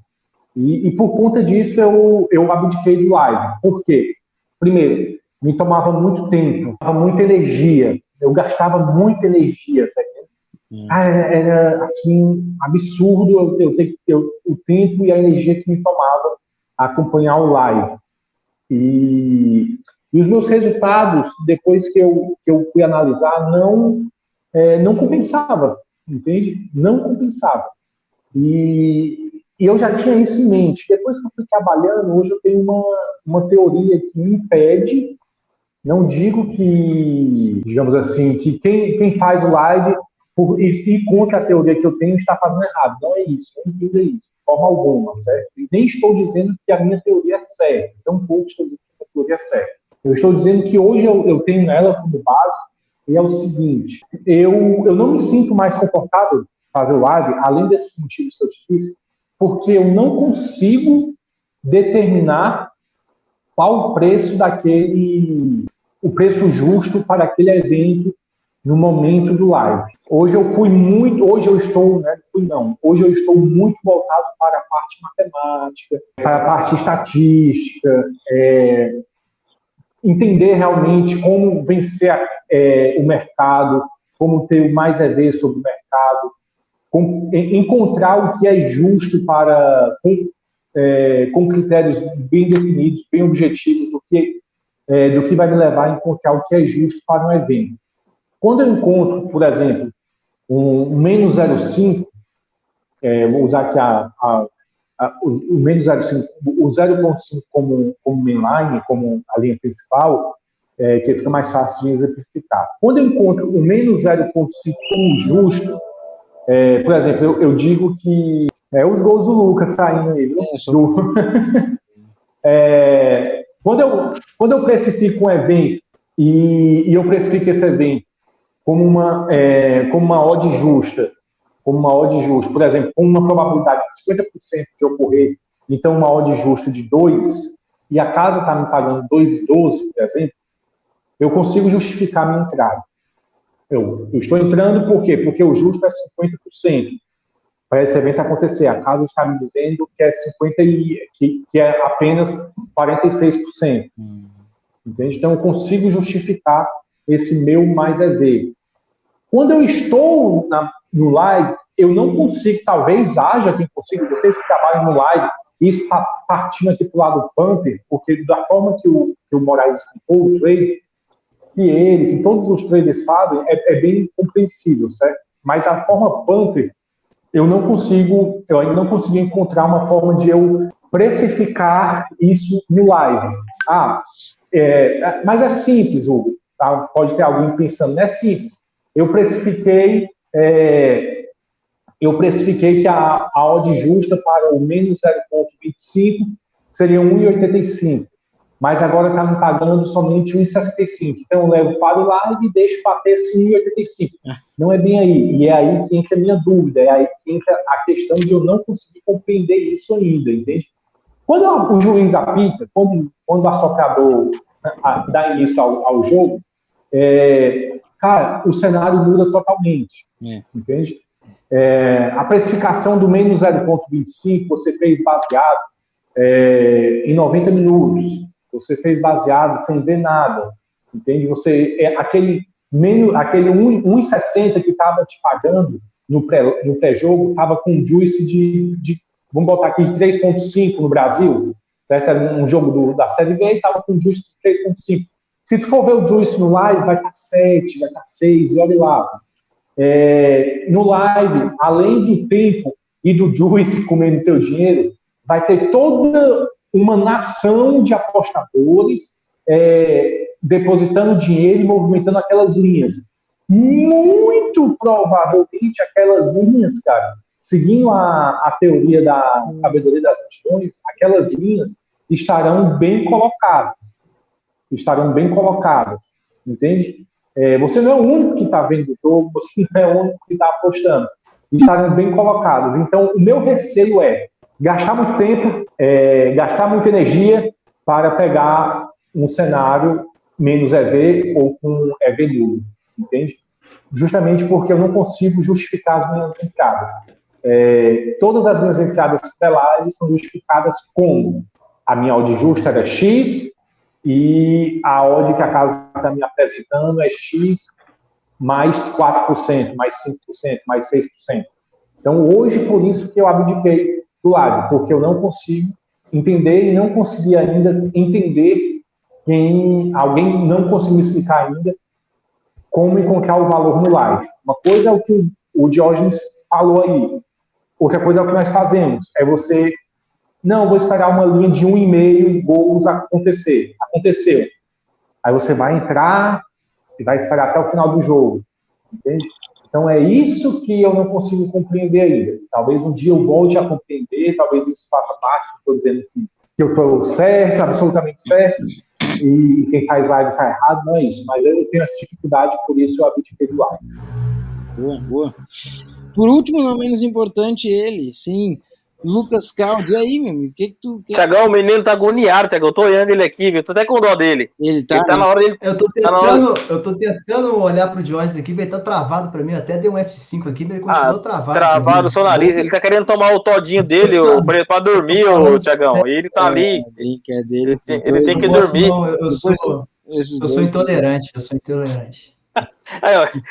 E, e, por conta disso eu, eu abdiquei do live. Por quê? Primeiro, me tomava muito tempo, muita energia. Eu gastava muita energia. Tá hum. ah, era, assim, absurdo eu, eu, eu, o tempo e a energia que me tomava acompanhar o live. E, e os meus resultados, depois que eu, que eu fui analisar, não, é, não compensava, entende? Não compensava. E, e eu já tinha isso em mente. Depois que eu fui trabalhando, hoje eu tenho uma, uma teoria que me impede não digo que, digamos assim, que quem, quem faz o live por, e, e, contra a teoria que eu tenho está fazendo errado. Não é isso, não entenda isso, de forma alguma, certo? E nem estou dizendo que a minha teoria é certa, tão pouco estou dizendo que a teoria é certa. Eu estou dizendo que hoje eu, eu tenho ela como base, e é o seguinte: eu, eu não me sinto mais confortável fazer o live, além desses motivos que eu te disse, porque eu não consigo determinar qual o preço daquele o preço justo para aquele evento no momento do live. Hoje eu fui muito, hoje eu estou, né, fui não, hoje eu estou muito voltado para a parte matemática, para a parte estatística, é, entender realmente como vencer é, o mercado, como ter mais EV sobre o mercado, com, encontrar o que é justo para com, é, com critérios bem definidos, bem objetivos do que é, do que vai me levar a encontrar o que é justo para um evento. Quando eu encontro, por exemplo, um menos 0,5, é, vou usar aqui a, a, a, o, menos 0,5, o 0,5 como, como mainline, como a linha principal, é, que fica mais fácil de exemplificar. Quando eu encontro o menos 0,5 como justo, é, por exemplo, eu, eu, digo que é os gols do Lucas saindo aí? É, do, [laughs] [laughs] é, quando eu, quando eu precifico um evento e, e eu precifico esse evento como uma, é, como uma odd justa, como uma odd justa, por exemplo, com uma probabilidade de 50% de ocorrer, então uma odd justa de 2, e a casa está me pagando 2,12, por exemplo, eu consigo justificar minha entrada. Eu, eu, estou entrando por quê? Porque o justo é 50% para esse evento acontecer. A casa está me dizendo que é 50 e que, que é apenas 46%. Hum. Entende? Então eu consigo justificar esse meu mais EV. Quando eu estou na, no live, eu não consigo, talvez haja quem consiga, vocês que trabalham no live, isso partindo aqui para o lado do Panther, porque da forma que o, que o Moraes explicou o trade, que ele, que todos os traders fazem, é, é bem compreensível, certo? Mas a forma Panther eu não consigo, eu ainda não consegui encontrar uma forma de eu precificar isso no live. Ah, é, mas é simples, Hugo. Tá? Pode ter alguém pensando, não é simples. Eu precifiquei, é, eu precifiquei que a, a odd justa para o menos 0,25 seria 1,85 mas agora está me pagando somente 1,65. Então eu levo para o live e deixo bater esse 1,85. É. Não é bem aí. E é aí que entra a minha dúvida, é aí que entra a questão de eu não conseguir compreender isso ainda, entende? Quando o juiz apita, quando, quando o assoprador né, dá início ao, ao jogo, é, cara, o cenário muda totalmente, é. entende? É, a precificação do menos 0,25 você fez baseado é, em 90 minutos você fez baseado sem ver nada, entende? Você é aquele menos, aquele 1,60 que estava te pagando no pré no pré-jogo estava com juice de, de, vamos botar aqui 3.5 no Brasil, certo? Era um jogo do, da Série B estava com juice de 3.5. Se tu for ver o juice no live, vai estar tá 7, vai estar tá 6, e olha lá. É, no live, além do tempo e do juice comendo teu dinheiro, vai ter toda uma nação de apostadores é, depositando dinheiro e movimentando aquelas linhas. Muito provavelmente aquelas linhas, cara, seguindo a, a teoria da sabedoria das multidões, aquelas linhas estarão bem colocadas. estarão bem colocadas, entende? É, você não é o único que está vendo o jogo, você não é o único que está apostando. Estarem bem colocadas. Então, o meu receio é gastar muito tempo, é, gastar muita energia para pegar um cenário menos EV ou com EV nulo, entende? Justamente porque eu não consigo justificar as minhas entradas. É, todas as minhas entradas pré são justificadas como a minha odd justa era X e a odd que a casa está me apresentando é X mais 4%, mais 5%, mais 6%. Então, hoje, por isso que eu abdiquei do lado, porque eu não consigo entender e não consegui ainda entender quem alguém não conseguiu explicar ainda como encontrar o valor no live. Uma coisa é o que o Diógenes falou aí. Outra coisa é o que nós fazemos. É você, não, vou esperar uma linha de um e meio gols acontecer. Aconteceu. Aí você vai entrar e vai esperar até o final do jogo. Entende? Então é isso que eu não consigo compreender ainda. Talvez um dia eu volte a compreender, talvez isso faça parte, estou dizendo que, eu estou certo, absolutamente certo, e quem faz live está errado, não é isso. Mas eu tenho essa dificuldade, por isso eu abdiquei do. Boa, boa. Por último, não menos importante, ele, sim, Lucas Caldi. E aí, meu amigo, o que, que tu. Que... Tiagão, o menino tá agoniado, Tiagão. Eu tô olhando ele aqui, viu? Tô até com dó dele. Ele tá. Ele tá na hora dele. Eu tô tentando, tá hora... eu tô tentando olhar pro Joyce aqui, ele tá travado pra mim. até dei um F5 aqui, mas ele continuou ah, travado. Travado o seu nariz. Ele tá querendo tomar o todinho dele o, pra dormir, o Tiagão. E ele tá é, ali. Dele, ele, ele tem que dormir. Não, eu, sou, eu sou intolerante, eu sou intolerante.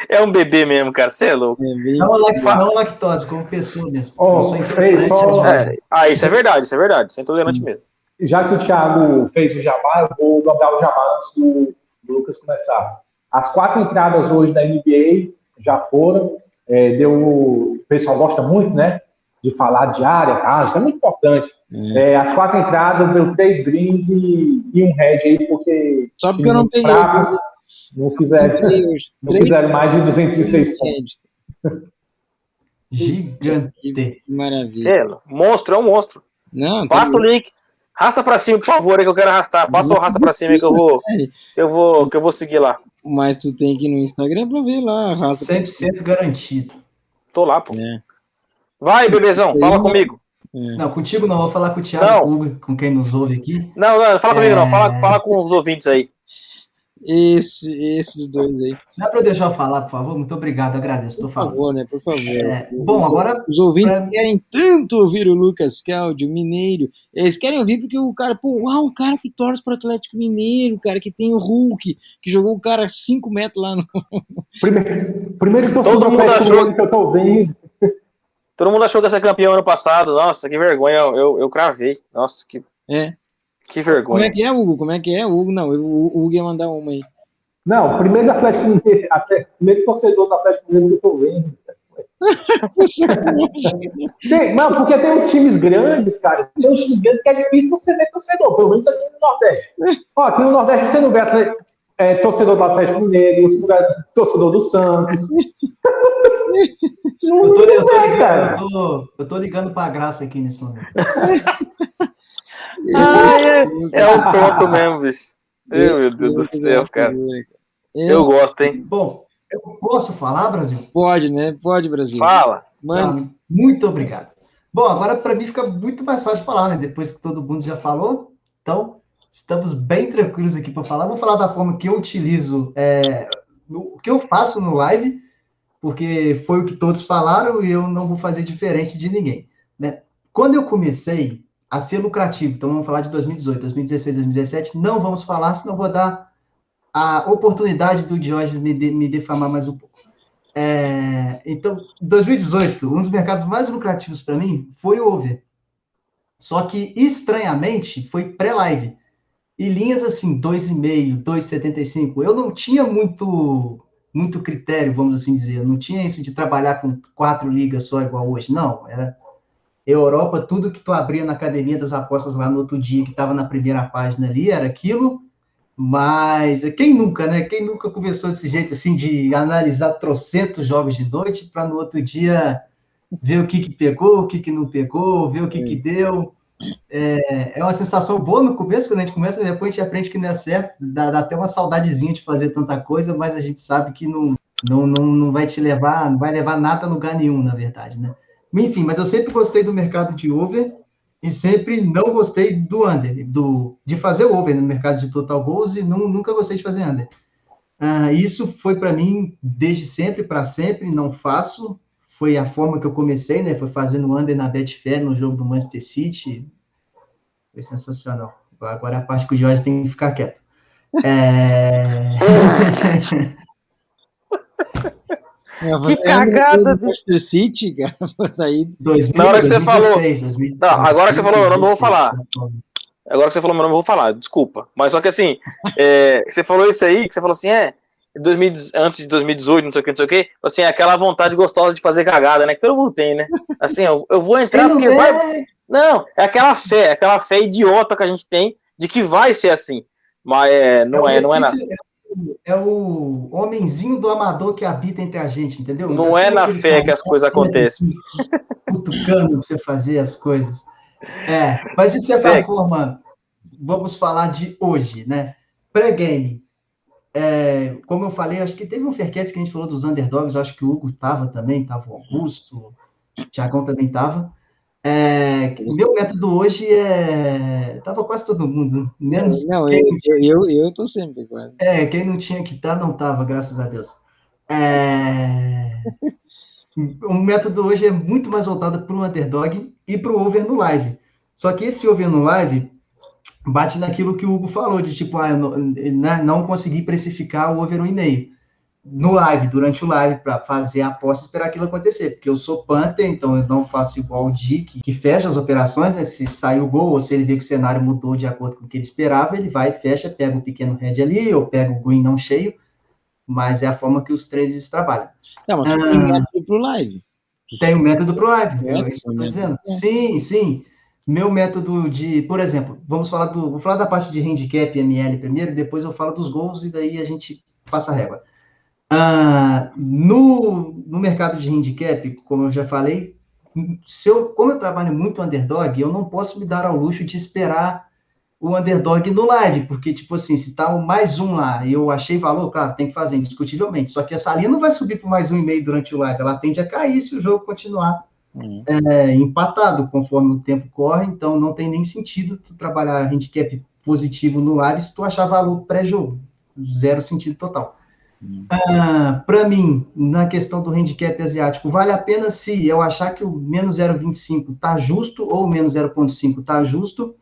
É um bebê mesmo, cara. Você é louco. Não, lactose, não lactose, como pessoa mesmo. Oh, fez, só... é, ah, isso é verdade, isso é verdade. Isso é intolerante Sim. mesmo. Já que o Thiago fez o jabá, eu vou dobrar o jabá antes do, do Lucas começar. As quatro entradas hoje da NBA já foram. É, deu, o pessoal gosta muito, né? De falar de área, tá? Isso é muito importante. É. É, as quatro entradas deu três greens e, e um red aí, porque. Só porque eu não peguei. Fraco, não fizeram, não fizeram mais de 206 pontos. [laughs] Gigante. Que maravilha. É, monstro, é um monstro. Não, Passa o link. Rasta pra cima, por favor, aí que eu quero arrastar. Passa o rasta pra cima aí que eu vou, [laughs] eu vou, que eu vou seguir lá. Mas tu tem que ir no Instagram pra ver lá. Arrasta 100% garantido. Tô lá, pô. É. Vai, bebezão, fala comigo. É. Não, contigo não, vou falar com o Thiago, com quem nos ouve aqui. Não, não, fala comigo não, fala, é. fala com os ouvintes aí. Esse, esses dois aí. Dá para deixar eu falar, por favor? Muito obrigado, agradeço. Por favor, né? Por favor. É, bom, agora. Os ouvintes pra... querem tanto ouvir o Lucas Caldi, o Mineiro. Eles querem ouvir porque o cara, pô, ah, um cara que torce para Atlético Mineiro, cara que tem o Hulk, que jogou o cara 5 metros lá no. [laughs] Primeiro, primeiro que todo mundo achou que eu tô vendo. Todo mundo achou que ia ser campeão ano passado. Nossa, que vergonha. Eu, eu, eu cravei. Nossa, que. É. Que vergonha. Como é que é, Hugo? Como é que é, Hugo? Não, o Hugo ia mandar uma aí. Não, primeiro Atlético Mineiro, primeiro torcedor do Atlético Mineiro que eu tô vendo. tem, não, porque tem uns times grandes, cara. Tem uns times grandes que é difícil você ver torcedor, pelo menos aqui no Nordeste. [laughs] Ó, aqui no Nordeste você não vê atleta, é, torcedor do Atlético Mineiro, você não vê torcedor do Santos. [laughs] eu, tô, eu, tô ligando, eu, tô, eu tô ligando pra graça aqui nesse momento. [laughs] Ah, é, é um tonto mesmo, bicho. Meu, meu Deus do céu, cara. Eu gosto, hein? Bom, eu posso falar, Brasil? Pode, né? Pode, Brasil. Fala. Mano. Ah, muito obrigado. Bom, agora para mim fica muito mais fácil falar, né? Depois que todo mundo já falou. Então, estamos bem tranquilos aqui para falar. Vou falar da forma que eu utilizo, é, o que eu faço no live, porque foi o que todos falaram e eu não vou fazer diferente de ninguém. Né? Quando eu comecei, a ser lucrativo. Então vamos falar de 2018, 2016, 2017. Não vamos falar, senão vou dar a oportunidade do Diógenes me, de, me defamar mais um pouco. É, então, 2018, um dos mercados mais lucrativos para mim foi o over. Só que, estranhamente, foi pré-live. E linhas assim, 2,5, 2,75. Eu não tinha muito muito critério, vamos assim dizer. Eu não tinha isso de trabalhar com quatro ligas só igual hoje. Não, era Europa, tudo que tu abria na academia das apostas lá no outro dia, que estava na primeira página ali, era aquilo. Mas quem nunca, né? Quem nunca começou desse jeito assim de analisar trocentos jogos de noite para no outro dia ver o que, que pegou, o que, que não pegou, ver o que, que deu. é, é uma sensação boa no começo, quando a gente começa, depois a gente aprende que não é certo, dá, dá até uma saudadezinha de fazer tanta coisa, mas a gente sabe que não, não, não, não vai te levar, não vai levar nada a lugar nenhum, na verdade, né? Enfim, mas eu sempre gostei do mercado de over e sempre não gostei do under, do, de fazer over no mercado de total goals e não, nunca gostei de fazer under. Uh, isso foi para mim desde sempre, para sempre, não faço. Foi a forma que eu comecei, né? Foi fazendo under na Betfair no jogo do Manchester City. Foi sensacional. Agora a parte que o Jorge tem que ficar quieto. É... [laughs] que cagada do Manchester City, cara. [laughs] Daí... 2000, Na hora que 2016, você falou. 2016, não, agora que você falou, eu não vou falar. Agora que você falou meu nome, eu vou falar, desculpa. Mas só que assim, é, você falou isso aí, que você falou assim, é, 2000, antes de 2018, não sei o que, não sei o que, assim, aquela vontade gostosa de fazer cagada, né? Que todo mundo tem, né? Assim, eu, eu vou entrar porque vai. Não, é aquela fé, é aquela fé idiota que a gente tem de que vai ser assim. Mas é, não é, é não é nada. É o homenzinho do amador que habita entre a gente, entendeu? Não é na fé que as coisas acontecem. Cutucando pra você fazer as coisas. É, mas de certa Segue. forma, vamos falar de hoje, né? Pré-game. É, como eu falei, acho que teve um Faircast que a gente falou dos underdogs, acho que o Hugo estava também, estava o Augusto, o Tiagão também estava. É, meu método hoje é. Tava quase todo mundo, menos. Não, eu, eu, eu tô sempre quase. É, quem não tinha que estar, tá, não tava, graças a Deus. É... [laughs] o método hoje é muito mais voltado para o underdog e para o over no live. Só que esse over no live bate naquilo que o Hugo falou, de tipo, ah, não, né, não conseguir precificar o over um e meio no live, durante o live, para fazer a aposta e esperar aquilo acontecer. Porque eu sou Panther, então eu não faço igual o Dick, que fecha as operações, né? Se sair o gol, ou se ele vê que o cenário mudou de acordo com o que ele esperava, ele vai fecha, pega o um pequeno red ali, ou pega o green não cheio, mas é a forma que os traders trabalham. Não, mas ah, tem método para o live. Tem um método para o live, é, é isso que eu estou dizendo. É. Sim, sim. Meu método de, por exemplo, vamos falar do, vou falar da parte de handicap ML primeiro, depois eu falo dos gols e daí a gente passa a régua. Ah, no, no mercado de handicap, como eu já falei, se eu, como eu trabalho muito underdog, eu não posso me dar ao luxo de esperar o underdog no live, porque, tipo assim, se tá o mais um lá e eu achei valor, claro, tem que fazer indiscutivelmente. Só que essa linha não vai subir para mais um e meio durante o live, ela tende a cair se o jogo continuar uhum. é, empatado conforme o tempo corre, então não tem nem sentido tu trabalhar handicap positivo no live se tu achar valor pré-jogo. Zero sentido total. Ah, para mim, na questão do handicap asiático, vale a pena se eu achar que o menos 0,25 está justo ou o menos 0,5 está justo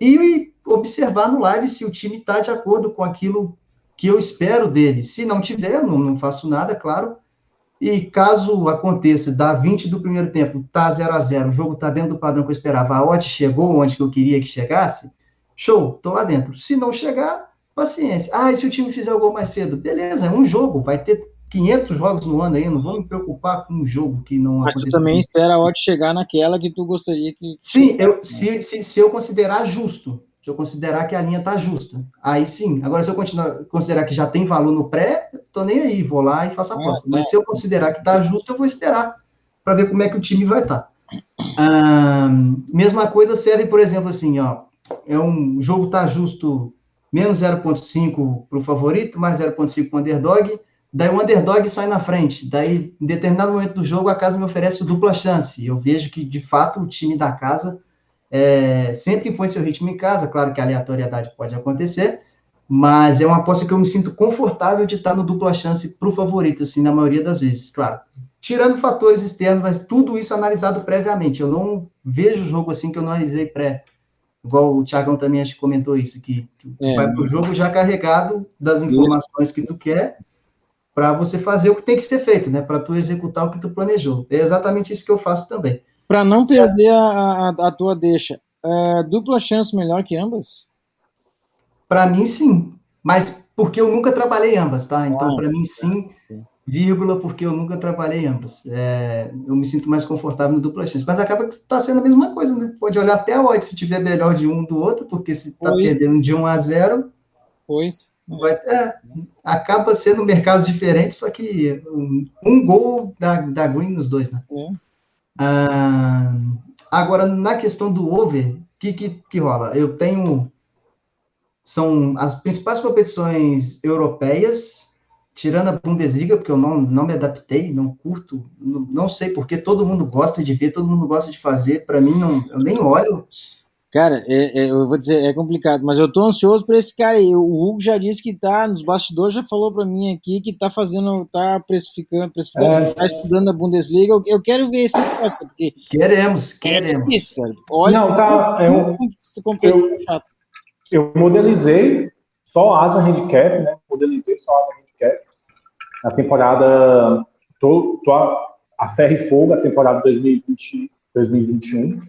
e observar no live se o time está de acordo com aquilo que eu espero dele. Se não tiver, não, não faço nada, claro. E caso aconteça, dá 20 do primeiro tempo, tá 0 a 0 o jogo tá dentro do padrão que eu esperava, a odd chegou onde que eu queria que chegasse, show, tô lá dentro. Se não chegar, Paciência. Ah, e se o time fizer o gol mais cedo? Beleza, é um jogo, vai ter 500 jogos no ano aí, não vou me preocupar com um jogo que não Mas tu também espera a odd chegar naquela que tu gostaria que... Sim, eu, se, se, se eu considerar justo, se eu considerar que a linha tá justa, aí sim. Agora, se eu continuar, considerar que já tem valor no pré, tô nem aí, vou lá e faço a é, aposta. É, Mas é. se eu considerar que tá justo, eu vou esperar para ver como é que o time vai estar. Tá. Ah, mesma coisa serve, por exemplo, assim, ó, é um jogo tá justo menos 0,5 para o favorito, mais 0,5 para o underdog. Daí o underdog sai na frente. Daí, em determinado momento do jogo, a casa me oferece dupla chance. Eu vejo que, de fato, o time da casa é, sempre impõe seu ritmo em casa. Claro que a aleatoriedade pode acontecer, mas é uma aposta que eu me sinto confortável de estar no dupla chance para o favorito, assim, na maioria das vezes. Claro, tirando fatores externos, mas tudo isso analisado previamente. Eu não vejo o jogo assim que eu analisei pré igual o Thiagão também acho que comentou isso, que tu é, vai para o jogo já carregado das informações isso. que tu quer para você fazer o que tem que ser feito, né? Para tu executar o que tu planejou. É exatamente isso que eu faço também. Para não perder a, a, a, tua deixa, é, dupla chance melhor que ambas? Para mim, sim. Mas porque eu nunca trabalhei ambas, tá? Então, ah, para mim, sim vírgula, porque eu nunca trabalhei ambas. É, eu me sinto mais confortável no dupla chance. Mas acaba que está sendo a mesma coisa, né? Pode olhar até a odd se tiver melhor de um do outro, porque se está perdendo de 1 a 0. Pois. Vai, é, acaba sendo mercados diferentes, só que um, um, gol da, da Green nos dois, né? É. Ah, Agora, na questão do over, o que, que, que rola? Eu tenho. São as principais competições europeias, tirando a Bundesliga, porque eu não, não me adaptei, não curto, não, não sei porque todo mundo gosta de ver, todo mundo gosta de fazer. Para mim, não, eu nem olho. Cara, é, é, eu vou dizer, é complicado, mas eu tô ansioso por esse cara aí. O Hugo já disse que tá nos bastidores, já falou para mim aqui que tá fazendo, tá precificando, precificando é. tá estudando a Bundesliga. Eu, eu quero ver esse negócio, porque. Queremos, queremos. É difícil, cara. Olha, Não, tá, eu, eu, eu modelizei só asa handicap, né? Modelizei só asa handicap. Na temporada. Tô, tô a, a ferro e fogo, a temporada 2020, 2021.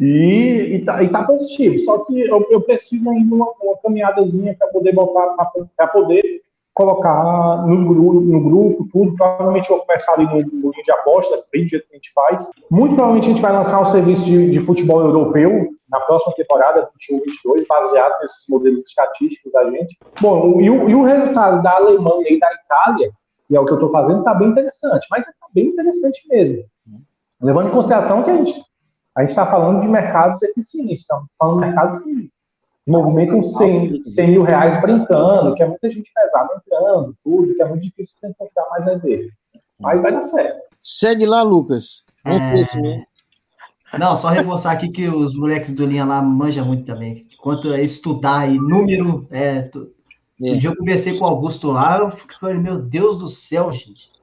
E, e, tá, e tá positivo. Só que eu, eu preciso ainda uma, uma caminhadazinha para poder botar, para poder colocar no grupo, no grupo, tudo. Provavelmente vou começar ali no, no de aposta, bem jeito que a gente faz. Muito provavelmente a gente vai lançar um serviço de, de futebol europeu na próxima temporada, 21-22, baseado nesses modelos estatísticos da gente. Bom, e o, e o resultado da Alemanha e da Itália, que é o que eu estou fazendo, está bem interessante. Mas está bem interessante mesmo. Levando em consideração que a gente a gente está falando de mercados eficientes, estamos falando de mercados que movimentam 100, 100 mil reais brincando, que é muita gente pesada entrando, tudo, que é muito difícil você encontrar mais é dele. Mas vai dar certo. Segue lá, Lucas. É... Não, só reforçar aqui que os moleques do Linha lá manjam muito também. Quanto a estudar e número. É, tu... é. Um dia eu conversei com o Augusto lá, eu falei, meu Deus do céu, gente.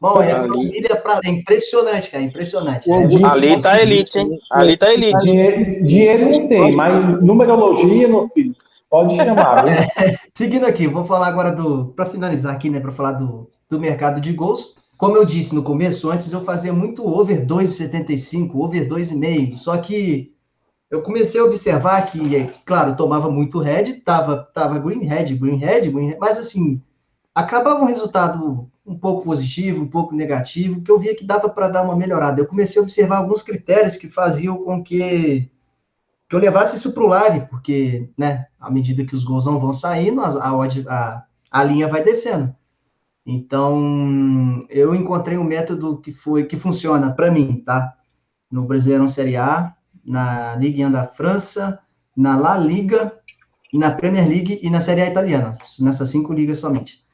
Bom, é família pra... é impressionante, cara, impressionante. É, ali tá elite, hein? Ali tá elite. Dinheiro, dinheiro não tem, mas numerologia, meu filho, pode chamar. Né? [laughs] Seguindo aqui, vou falar agora do. Para finalizar aqui, né? Para falar do, do mercado de gols. Como eu disse no começo, antes eu fazia muito over 2,75, over 2,5. Só que eu comecei a observar que, claro, tomava muito red, tava, tava green red, green red, green red, mas assim, acabava um resultado um pouco positivo, um pouco negativo, que eu via que dava para dar uma melhorada. Eu comecei a observar alguns critérios que faziam com que, que eu levasse isso para o live, porque, né, à medida que os gols não vão saindo, a, a, a linha vai descendo. Então, eu encontrei um método que foi que funciona para mim, tá? No Brasileirão Série A, na Ligue 1 da França, na La Liga, na Premier League e na Série A italiana, nessas cinco ligas somente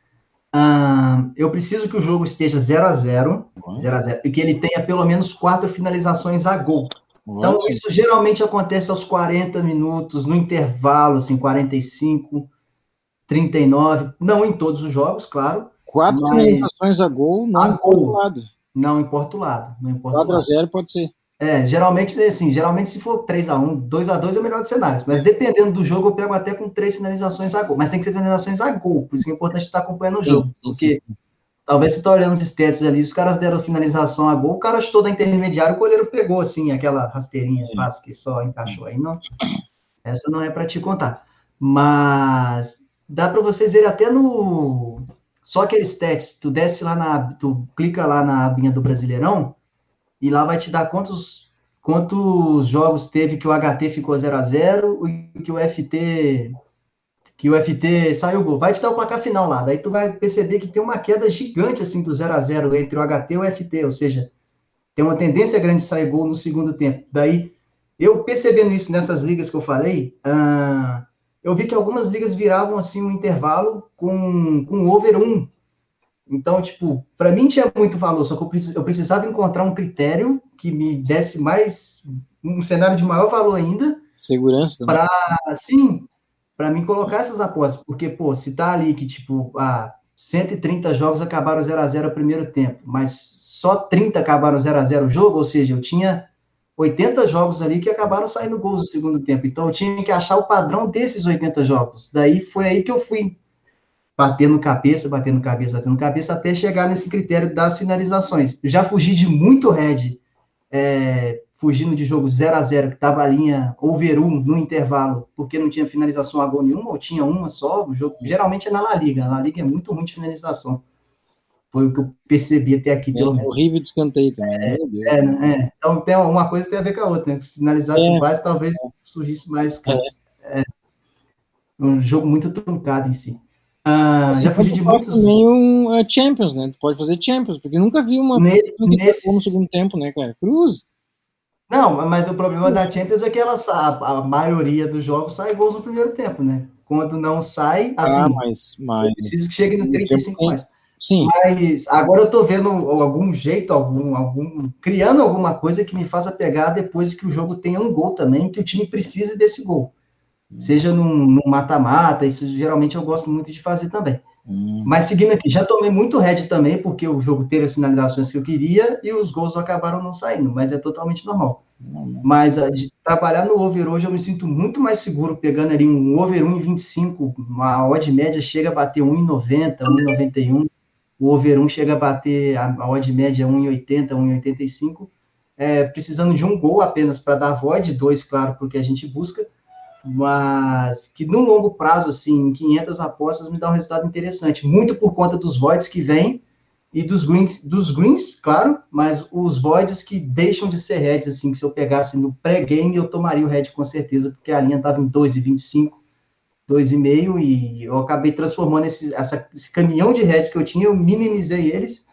eu preciso que o jogo esteja 0 a 0 0 a 0 e que ele tenha pelo menos quatro finalizações a gol. Então, isso geralmente acontece aos 40 minutos, no intervalo, assim, 45, 39, não em todos os jogos, claro. Quatro finalizações a gol, não a importa gol. o lado. Não importa o lado. Não importa 4 a 0 pode ser. É, geralmente, assim, geralmente se for 3x1, 2x2 é o melhor dos cenários. Mas dependendo do jogo, eu pego até com três finalizações a gol. Mas tem que ser finalizações a gol, por isso que é importante estar acompanhando o jogo. Sim, porque sim. talvez você tá olhando os stats ali, os caras deram finalização a gol, o cara chutou da intermediária, o goleiro pegou, assim, aquela rasteirinha fácil que só encaixou aí. Não, essa não é para te contar. Mas dá para vocês verem até no. Só aqueles stats, tu desce lá na. Tu clica lá na abinha do Brasileirão e lá vai te dar quantos, quantos jogos teve que o HT ficou 0 a 0 e que o FT que o FT saiu gol. Vai te dar o placar final lá. Daí tu vai perceber que tem uma queda gigante assim do 0 a 0 entre o HT e o FT, ou seja, tem uma tendência grande de sair gol no segundo tempo. Daí, eu percebendo isso nessas ligas que eu falei, uh, eu vi que algumas ligas viravam assim um intervalo com, com over 1, então, tipo, para mim tinha muito valor, só que eu precisava encontrar um critério que me desse mais um cenário de maior valor ainda. Segurança. Para sim, para mim colocar essas apostas, porque pô, se tá ali que tipo, ah, 130 jogos acabaram 0 a 0 o primeiro tempo, mas só 30 acabaram 0 a 0 o jogo, ou seja, eu tinha 80 jogos ali que acabaram saindo gols no segundo tempo. Então eu tinha que achar o padrão desses 80 jogos. Daí foi aí que eu fui batendo cabeça, batendo cabeça, batendo cabeça, até chegar nesse critério das finalizações. Eu já fugi de muito red, é, fugindo de jogo 0 a 0 que estava a linha over 1 no intervalo, porque não tinha finalização a gol nenhuma, ou tinha uma só, o jogo geralmente é na La Liga, a La Liga é muito ruim de finalização. Foi o que eu percebi até aqui, pelo é, menos. horrível de escanteio também, é, é, é, Então tem uma coisa que tem a ver com a outra, né? Se finalizasse é. mais, talvez surgisse mais é. um jogo muito truncado em si. Ah, já fugi de muitos. também um uh, Champions, né? Tu pode fazer Champions, porque nunca vi uma ne nesse... no segundo tempo, né, cara? Cruz. Não, mas o problema da Champions é que ela, a, a maioria dos jogos sai gols no primeiro tempo, né? Quando não sai, ah, assim, ah, mas, mas... preciso que chegue no 35 mais. Sim. Mas agora eu tô vendo algum jeito, algum, algum, criando alguma coisa que me faça pegar depois que o jogo tenha um gol também, que o time precise desse gol. Hum. Seja num mata-mata, isso geralmente eu gosto muito de fazer também. Hum. Mas seguindo aqui, já tomei muito red também, porque o jogo teve as finalizações que eu queria e os gols acabaram não saindo, mas é totalmente normal. Hum. Mas uh, de trabalhar no over hoje, eu me sinto muito mais seguro pegando ali um over 1,25, uma odd média chega a bater 1,90, 1,91 o over 1 chega a bater a, a odd média 1,80, 1,85, é, precisando de um gol apenas para dar void, dois, claro, porque a gente busca, mas que no longo prazo, assim, em 500 apostas, me dá um resultado interessante, muito por conta dos voids que vêm e dos greens, dos greens, claro, mas os voids que deixam de ser heads, assim, que se eu pegasse no pré-game, eu tomaria o head com certeza, porque a linha estava em 2,25, 2,5 e eu acabei transformando esse, essa, esse caminhão de heads que eu tinha, eu minimizei eles,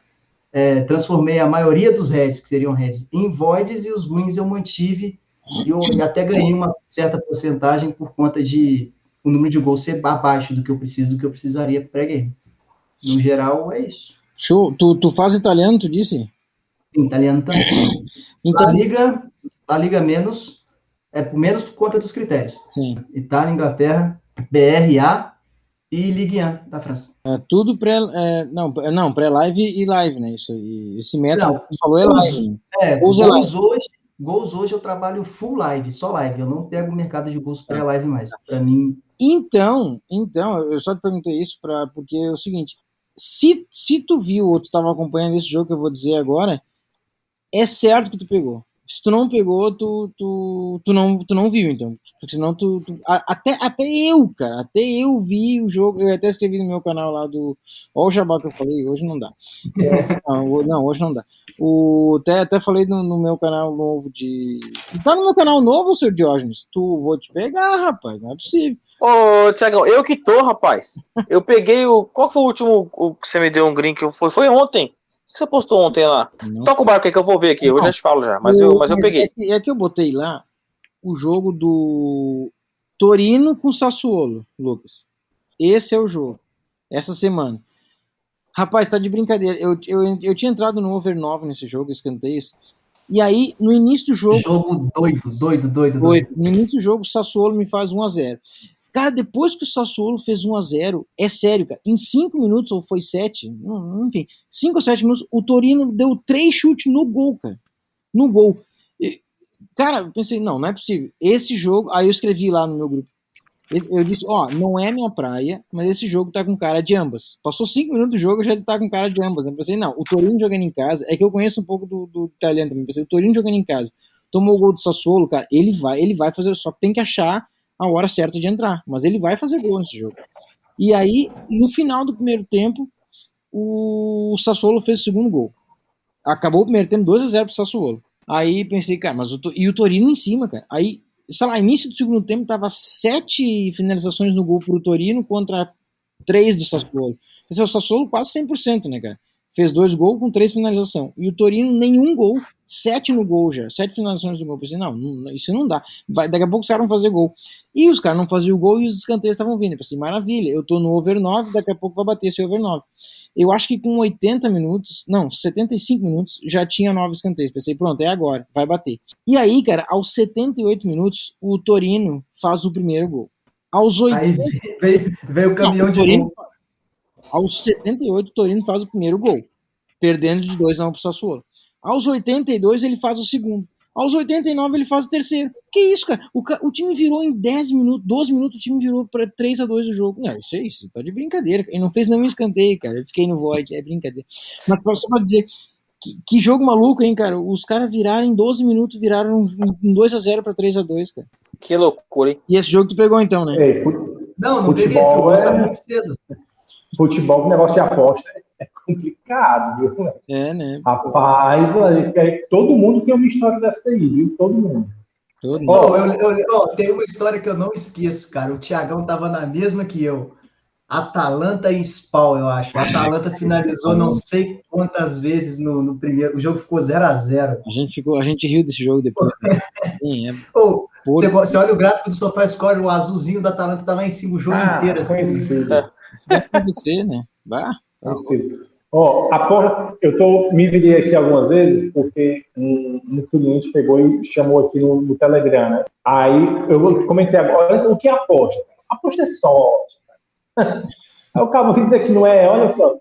é, transformei a maioria dos heads, que seriam heads, em voids e os greens eu mantive e eu até ganhei uma certa porcentagem por conta de o número de gols ser abaixo do que eu preciso, do que eu precisaria pré-game. No geral, é isso. Show. Tu, tu faz italiano, tu disse? Sim, italiano também. [clears throat] Então... A Liga, a Liga menos, é menos por conta dos critérios. Sim. Itália, Inglaterra, BRA e Ligue 1 da França. É, tudo pré, é, não, não, pré-live e live, né? Isso, esse método que falou é live. É, gols, é live. hoje, gols hoje eu trabalho full live, só live. Eu não pego o mercado de gols pré-live mais. Para mim. Então, então, eu só te perguntei isso para porque é o seguinte, se, se tu viu ou tu estava acompanhando esse jogo que eu vou dizer agora, é certo que tu pegou se tu não pegou, tu, tu, tu, não, tu não viu, então. Porque senão tu. tu até, até eu, cara, até eu vi o jogo. Eu até escrevi no meu canal lá do. Olha o jabá que eu falei, hoje não dá. É, não, não, hoje não dá. O, até, até falei no, no, meu canal novo de. Tá no meu canal novo, seu Diógenes? Tu vou te pegar, rapaz, não é possível. Ô, Tiagão, eu que tô, rapaz. Eu peguei o. Qual foi o último o que você me deu um green que foi? Foi ontem que você postou ontem lá? Não. Toca o barco aí que eu vou ver aqui, eu já te falo já, mas, o, eu, mas eu peguei. É que, é que eu botei lá o jogo do Torino com Sassuolo, Lucas. Esse é o jogo. Essa semana. Rapaz, tá de brincadeira. Eu, eu, eu tinha entrado no over 9 nesse jogo, escanteios. E aí, no início do jogo. Jogo doido, doido, doido, doido. No início do jogo, o Sassuolo me faz 1 a 0 Cara, depois que o Sassuolo fez 1 a 0 é sério, cara, em 5 minutos, ou foi 7, enfim, 5 ou 7 minutos, o Torino deu 3 chutes no gol, cara. No gol. E, cara, eu pensei, não, não é possível. Esse jogo, aí eu escrevi lá no meu grupo. Eu disse, ó, não é minha praia, mas esse jogo tá com cara de ambas. Passou 5 minutos do jogo, já tá com cara de ambas. Eu pensei, não, o Torino jogando em casa, é que eu conheço um pouco do, do italiano também. Eu pensei, o Torino jogando em casa, tomou o gol do Sassuolo, cara, ele vai, ele vai fazer, só que tem que achar a hora certa de entrar. Mas ele vai fazer gol nesse jogo. E aí, no final do primeiro tempo, o Sassuolo fez o segundo gol. Acabou o primeiro tempo 2 a 0 pro Sassuolo. Aí pensei, cara, mas o, e o Torino em cima, cara. Aí, sei lá, início do segundo tempo tava sete finalizações no gol pro Torino contra três do Sassuolo. Pensei, o Sassuolo quase 100%, né, cara? Fez dois gols com três finalizações. E o Torino, nenhum gol, sete no gol já, sete finalizações no gol. Eu pensei, não, não, isso não dá. Vai, daqui a pouco os caras vão fazer gol. E os caras não faziam o gol e os escanteios estavam vindo. Eu pensei, maravilha, eu tô no over 9, daqui a pouco vai bater esse over 9. Eu acho que com 80 minutos, não, 75 minutos, já tinha nove escanteios. Pensei, pronto, é agora, vai bater. E aí, cara, aos 78 minutos, o Torino faz o primeiro gol. Aos 80. Aí veio, veio o caminhão não, o Torino, de gol. Aos 78, o Torino faz o primeiro gol, perdendo de 2 a 1 pro Sassuolo. Aos 82, ele faz o segundo. Aos 89, ele faz o terceiro. Que isso, cara? O, o time virou em 10 minutos, 12 minutos, o time virou para 3 a 2 o jogo. Não, isso é isso, tá de brincadeira. Ele não fez nenhum escanteio, cara. Eu fiquei no void, é brincadeira. Mas só pra dizer, que, que, jogo maluco, hein, cara? Os caras viraram em 12 minutos, viraram um 2x0 pra 3x2, cara. Que loucura, hein? E esse jogo tu pegou então, né? Ei, fut... Não, não peguei, eu é... muito cedo. Futebol, negócio de aposta é complicado, viu? É, né? Rapaz, é, todo mundo tem uma história dessa aí, viu? Todo mundo. Todo mundo. Oh, eu, eu, oh, tem uma história que eu não esqueço, cara. O Tiagão tava na mesma que eu. Atalanta e Spal, eu acho. O Atalanta [laughs] finalizou não sei quantas vezes no, no primeiro. O jogo ficou 0 a 0 A gente, ficou, a gente riu desse jogo depois. Né? [laughs] Sim, é... oh, você, você, olha o gráfico do SofaScore, o azulzinho da Atalanta tá lá em cima o jogo ah, inteiro. Assim. Vai acontecer, né? Vai. Tá Ó, oh, eu tô, me virei aqui algumas vezes porque um, um cliente pegou e chamou aqui no, no, Telegram, né? Aí eu comentei agora, o que é aposta? Aposta é sorte. [laughs] Aí o cara dizer que não é, olha só.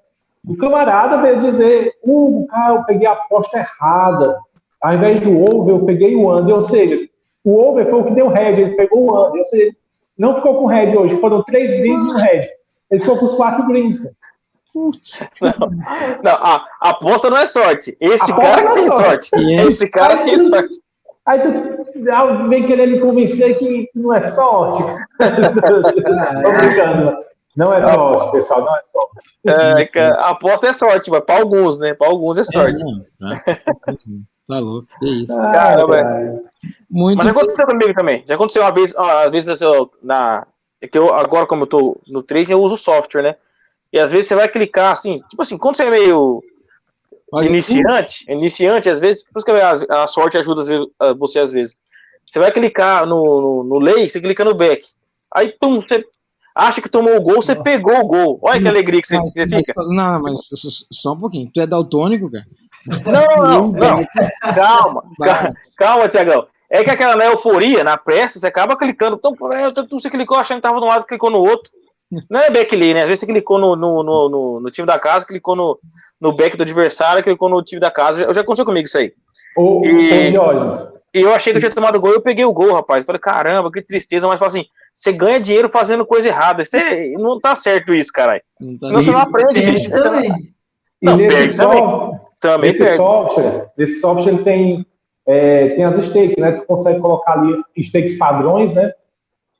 O camarada veio dizer, Hugo, cara, eu peguei a aposta errada. Ao invés do over, eu peguei o under. Ou seja, o over foi o que deu head, ele pegou o under. Ou seja, não ficou com head hoje, foram três greens e um head. Ele ficou com os quatro greens, cara. Putz. Não, não a, a, aposta não é sorte. Esse cara é tem sorte. sorte. Esse cara tem sorte. Aí tu vem querer me convencer que não é sorte. [laughs] Tô brincando. Não é sorte, pessoal, não é sorte. É, a aposta é sorte, mas para alguns, né? Para alguns é sorte. É, tá louco, que isso. Ah, Caramba. Muito mas já aconteceu comigo também. Já aconteceu uma vez, às vezes eu, na, é que eu, agora, como eu tô no trade, eu uso software, né? E às vezes você vai clicar assim, tipo assim, quando você é meio Olha, iniciante, iniciante, às vezes, por isso que a, a sorte ajuda você às vezes. Você vai clicar no, no, no lay, você clica no back. Aí, pum, você acha que tomou o gol, você pegou o gol. Olha que alegria que você, mas, você fica. Mas, não, mas só um pouquinho. Tu é daltônico, cara? Não, não, [laughs] não. Calma, calma, calma, Tiagão. É que aquela na euforia, na pressa, você acaba clicando. Então, você clicou achando que tava de um lado, clicou no outro. Não é backlay, né? Às vezes você clicou no, no, no, no, no time da casa, clicou no, no back do adversário, clicou no time da casa. Já aconteceu comigo isso aí. O, e, e eu achei que eu tinha tomado gol, eu peguei o gol, rapaz. Eu falei, caramba, que tristeza. Mas assim, você ganha dinheiro fazendo coisa errada. Você, não tá certo isso, caralho. Tá Senão você não aprende. Você não, não perde também. Também esse perde. Software, esse software tem, é, tem as stakes, né? Tu consegue colocar ali stakes padrões, né?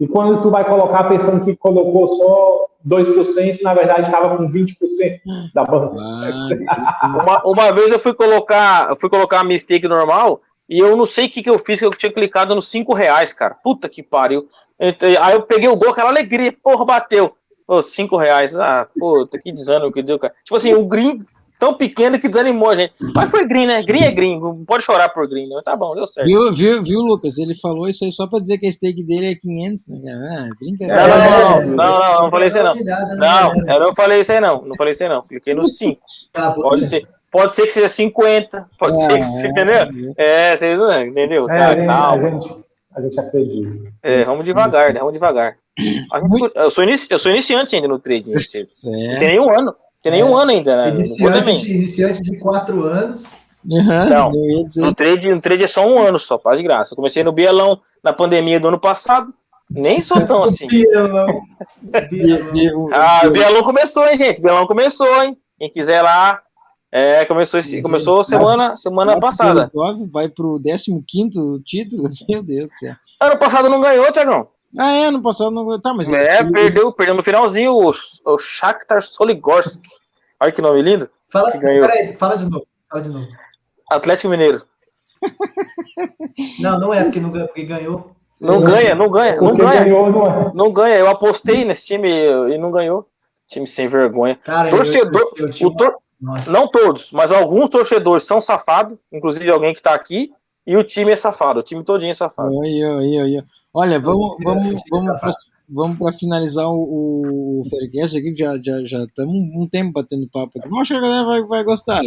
E quando tu vai colocar pensando que colocou só 2%, na verdade estava com 20% da banca. [laughs] uma, uma vez eu fui colocar, eu fui colocar a mistake normal e eu não sei o que, que eu fiz, que eu tinha clicado nos 5 reais, cara. Puta que pariu. Aí eu peguei o gol, aquela alegria, porra, bateu. Pô, 5 reais. Ah, puta, que desânimo que deu, cara. Tipo assim, o green tão pequeno que desanimou a gente. Mas foi green, né? Green é green, não pode chorar por green. Né? Tá bom, deu certo. Viu, viu, viu, Lucas? Ele falou isso aí só pra dizer que a stake dele é 500, né? Ah, brincadeira. Não, não, não, não, não, não, falei isso aí não. Não, eu não falei isso aí não, não falei isso aí não. Cliquei no 5. Tá, pode ser. Pode ser que seja 50, pode ser que seja, entendeu? É, vocês entendeu? É, a, gente, a, gente, a gente acredita. É, vamos devagar, né? Vamos devagar. Eu, sou inici, eu sou iniciante ainda no trading. [laughs] Não tem nenhum ano. Tem nenhum é. ano ainda, né? Iniciante, de, iniciante de quatro anos. Uhum, não, no trade, no trade é só um ano só, para de graça. Eu comecei no Bielão na pandemia do ano passado. Nem sou tão [laughs] assim. Bielão. [laughs] ah, o Bielão começou, hein, gente? Bielão começou, hein? Quem quiser lá. É, começou, esse, começou semana, semana passada. Vai pro 15 título? [laughs] Meu Deus do céu. Ano passado não ganhou, Tiagão. Ah, é, no passado não. Tá, mas. É, perdeu, perdeu no finalzinho o, o Shakhtar Soligorsk. Olha que nome lindo. Fala, que ganhou. Peraí, fala de novo. Fala de novo. Atlético Mineiro. Não, não é porque, não, porque ganhou. Não, não ganha, não ganha, não ganha. Ganhou, não, é. não ganha. Eu apostei nesse time e não ganhou. Time sem vergonha. Cara, Torcedor. Eu, eu, eu, o tor... Não todos, mas alguns torcedores são safados, inclusive alguém que está aqui, e o time é safado, o time todinho é safado. Oi, oi, oi. Olha, vamos, vamos, vamos para vamos para finalizar o, o Faircast aqui, já já já estamos um, tempo batendo papo aqui. Mas acho que a galera vai, vai gostar,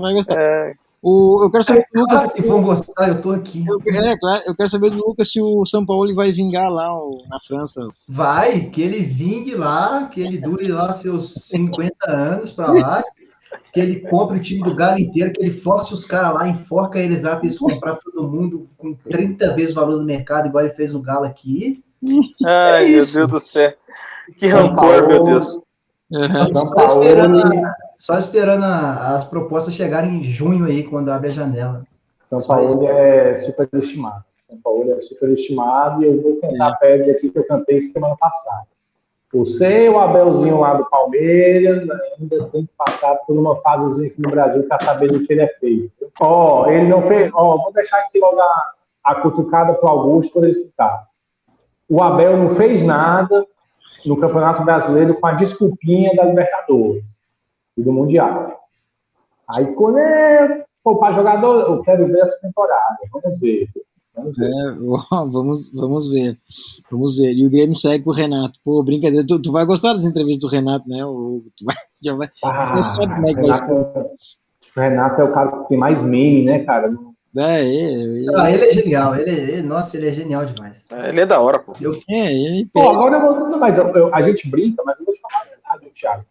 vai gostar. É... O, eu quero saber é, Lucas. Claro que vão gostar, eu tô aqui. Eu, é, claro, eu quero saber do Lucas se o São Paulo vai vingar lá na França. Vai, que ele vingue lá, que ele dure lá seus 50 anos para lá, que ele compre o time do Galo inteiro, que ele force os caras lá, enforca eles lá para eles comprar todo mundo com 30 vezes o valor do mercado, igual ele fez no Galo aqui. Ai, é meu Deus do céu. Que rancor, meu Deus. Uhum. Só esperando, só esperando as propostas chegarem em junho aí, quando abre a janela. São Paulo é superestimado. São Paulo é superestimado e eu vou cantar é. a aqui que eu cantei semana passada. O seu Abelzinho lá do Palmeiras ainda tem que passar por uma fasezinha aqui no Brasil para saber do que ele é feito. Ó, oh, ele não fez. Ó, oh, vou deixar aqui logo a, a cutucada para o Augusto para ele escutar. O Abel não fez nada, no Campeonato Brasileiro com a desculpinha da Libertadores e do Mundial. Aí quando é para jogador, eu quero ver essa temporada. Vamos ver. Vamos ver. É, [laughs] vamos, vamos ver. Vamos ver. E o Grêmio segue com o Renato. Pô, brincadeira. Tu, tu vai gostar das entrevistas do Renato, né? O, tu vai, [laughs] já vai. Ah, já sabe como é que Renato, vai ser. O Renato é o cara que tem mais meme, né, cara? É, ele, ele... Ah, ele é genial. Ele, ele, nossa, ele é genial demais. É, ele é da hora, pô. Eu... É, ele. Pô, agora eu vou. Não, mas eu, eu, a gente brinca, mas eu vou te falar a verdade, Thiago.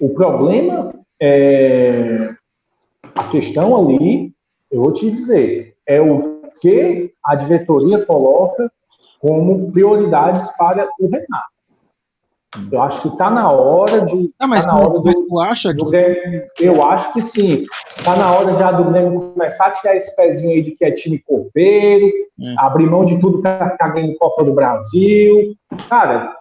O problema é. A questão ali, eu vou te dizer, é o que a diretoria coloca como prioridades para o Renato. Eu acho que está na hora de. Ah, mas, tá na hora do, tu acha que. Grêmio, eu acho que sim. Está na hora já do Grêmio começar a tirar esse pezinho aí de que é time copeiro, é. abrir mão de tudo para ficar ganhando Copa do Brasil. Cara,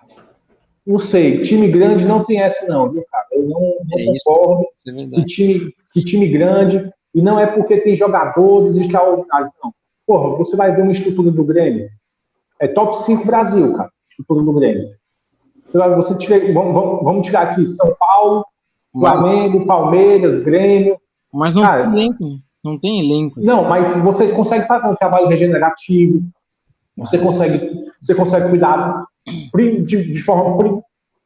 não sei, time grande não tem essa, não, viu, cara? Eu não, não é concordo isso, é que, time, que time grande, e não é porque tem jogadores extraordinários, não. Porra, você vai ver uma estrutura do Grêmio. É top 5 Brasil, cara, estrutura do Grêmio você tira, vamos, vamos, vamos tirar aqui São Paulo, Flamengo, mas, Palmeiras, Grêmio. Mas não cara, tem elenco, não tem elenco. Não, mas você consegue fazer um trabalho regenerativo, você consegue, você consegue cuidar de, de forma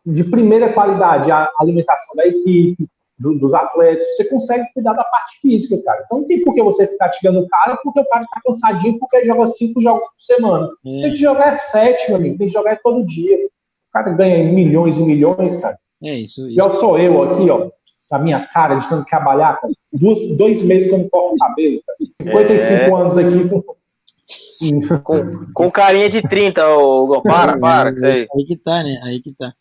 de primeira qualidade a alimentação da equipe, do, dos atletas, você consegue cuidar da parte física, cara. Então não tem por que você ficar tirando o cara porque o cara tá cansadinho porque ele joga cinco jogos por semana. É. Tem que jogar sete, meu amigo, tem que jogar todo dia. O cara ganha milhões e milhões, cara. É isso. isso. Eu sou eu aqui, ó, na minha cara, de tanto trabalhar, cara. Dois, dois meses que eu não corto o cabelo, cara. 55 é... anos aqui com... com, com carinha de 30, ô, para, para, que aí. aí que tá, né? Aí que tá.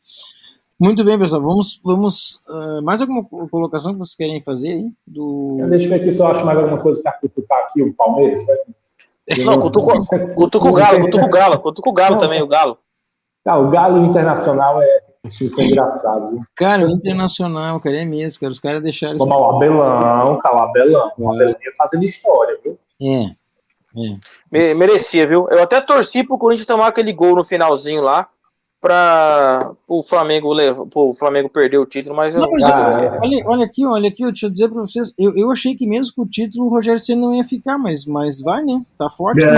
Muito bem, pessoal. Vamos. vamos uh, mais alguma colocação que vocês querem fazer aí? Do... Deixa eu ver aqui se eu acho mais alguma coisa para cutucar aqui, o Palmeiras. [laughs] Não, cutuca o Galo, cutuca o Galo, cutuca o Galo também, o Galo. Ah, o Galo Internacional é. Isso é engraçado. Viu? Cara, o Internacional, cara, é mesmo, cara. Os caras deixaram. Como o Abelão, cara, o Abelão. O Abelão ia fazendo história, viu? É. é. Merecia, viu? Eu até torci pro Corinthians tomar aquele gol no finalzinho lá para o Flamengo levar, o Flamengo perder o título, mas, não, mas ah, olha, olha aqui, olha aqui, deixa eu dizer para vocês, eu, eu achei que mesmo com o título o Rogério Senna não ia ficar, mas, mas vai, né? Tá forte. É.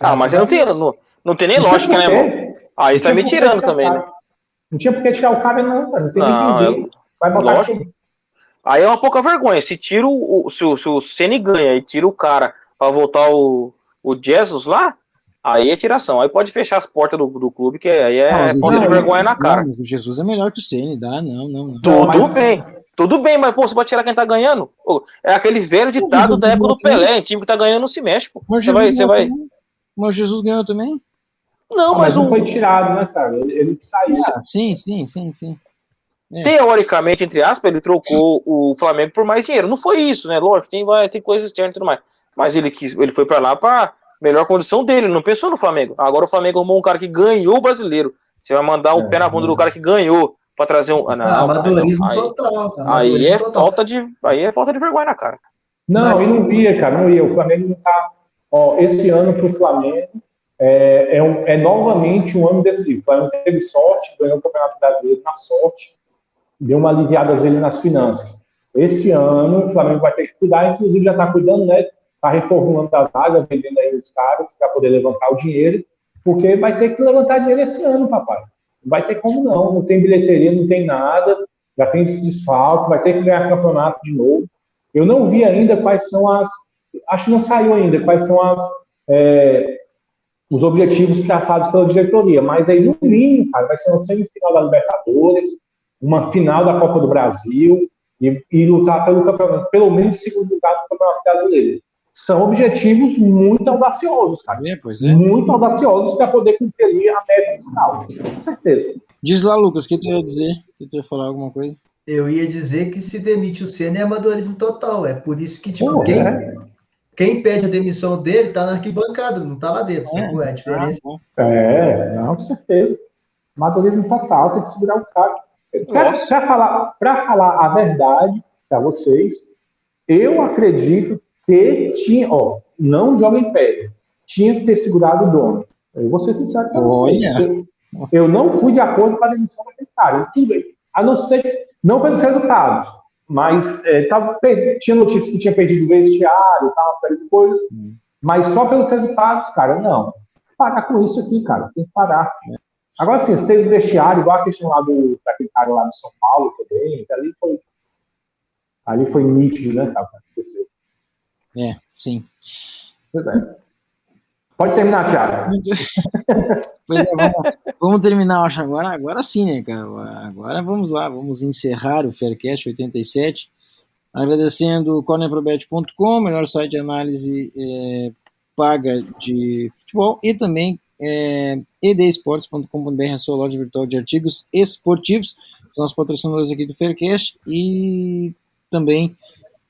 Ah, mas eu não tenho, não, não tem nem não lógica, né, mano? Aí tá me tirando também, né? Não tinha por que tirar o cara, não, cara. Não tem não, eu... Vai botar lógico. Aqui. Aí é uma pouca vergonha. Se tira o. Se o, se o Ceni ganha e tira o cara pra voltar o, o Jesus lá, aí é tiração. Aí pode fechar as portas do, do clube, que aí é não, falta de vergonha na cara. Não, o Jesus é melhor que o Ceni, dá, não, não. não. Tudo não, mas... bem. Tudo bem, mas pô, você pode tirar quem tá ganhando? É aquele velho ditado da época do Pelé, time que tá ganhando não se mexe, pô. Mas você vai, você vai. Mas Jesus ganhou também? Não, ah, mas, mas o... foi tirado, né, cara? Ele, ele saiu. Ah, sim, sim, sim, sim. É. Teoricamente, entre aspas, ele trocou o Flamengo por mais dinheiro. Não foi isso, né? Lógico, tem, vai, tem coisas externas e tudo mais. Mas ele, quis, ele foi para lá para melhor condição dele, não pensou no Flamengo. Agora o Flamengo arrumou um cara que ganhou o brasileiro. Você vai mandar um é, pé na bunda do cara que ganhou para trazer um. Ah, não, amadorismo aí, total. Aí é total. falta de, aí é falta de vergonha na cara. Não, eu não via, cara, não ia. O Flamengo não tá. Ó, esse ano pro Flamengo é, é, um, é, novamente um ano decisivo. O Flamengo teve sorte, ganhou o Campeonato Brasileiro na sorte, deu uma aliviada ele nas finanças. Esse ano o Flamengo vai ter que cuidar, inclusive já está cuidando, né? Está reformulando a zaga, vendendo aí os caras para poder levantar o dinheiro, porque vai ter que levantar dinheiro esse ano, papai. Não vai ter como não, não tem bilheteria, não tem nada, já tem esse desfalque, vai ter que ganhar campeonato de novo. Eu não vi ainda quais são as. Acho que não saiu ainda quais são as. É, os objetivos traçados pela diretoria. Mas aí, no mínimo, cara, vai ser uma semifinal da Libertadores, uma final da Copa do Brasil e, e lutar pelo campeonato, pelo menos segundo lugar do Campeonato Brasileiro. São objetivos muito audaciosos, cara. É, pois é. Muito audaciosos para poder cumprir a meta fiscal. Com certeza. Diz lá, Lucas, o que tu ia dizer? Que tu ia falar alguma coisa? Eu ia dizer que se demite o Senna é amadorismo total. É por isso que, tipo, Pô, quem, é? Quem pede a demissão dele tá na arquibancada, não tá lá dentro. É, é a diferença. É, não, com certeza. Amadorismo total, tem que segurar o cara. Para falar, falar a verdade para vocês, eu acredito que tinha, ó, não joga em pé, tinha que ter segurado o dono. Eu vou ser sincero Olha. vocês. Eu não fui de acordo com a demissão daquele cara. Tudo bem. A não ser, não pelos resultados, mas é, tava, tinha notícia que tinha perdido o vestiário, tal, uma série de coisas, hum. mas só pelos resultados, cara, não. Parar com isso aqui, cara, tem que parar. Agora sim, você teve vestiário, igual a questão lá do, daquele cara lá de São Paulo também, ali foi, ali foi nítido, né, cara, É, sim. Pois é. Pode terminar, Thiago. [laughs] pois é, vamos, vamos, terminar, acho, agora, agora sim, né, cara? Agora vamos lá, vamos encerrar o Faircast 87, agradecendo o cornerprobet.com, melhor site de análise é, paga de futebol, e também é, edesportes.com.br, a sua loja virtual de artigos esportivos, nossos patrocinadores aqui do Faircast, e também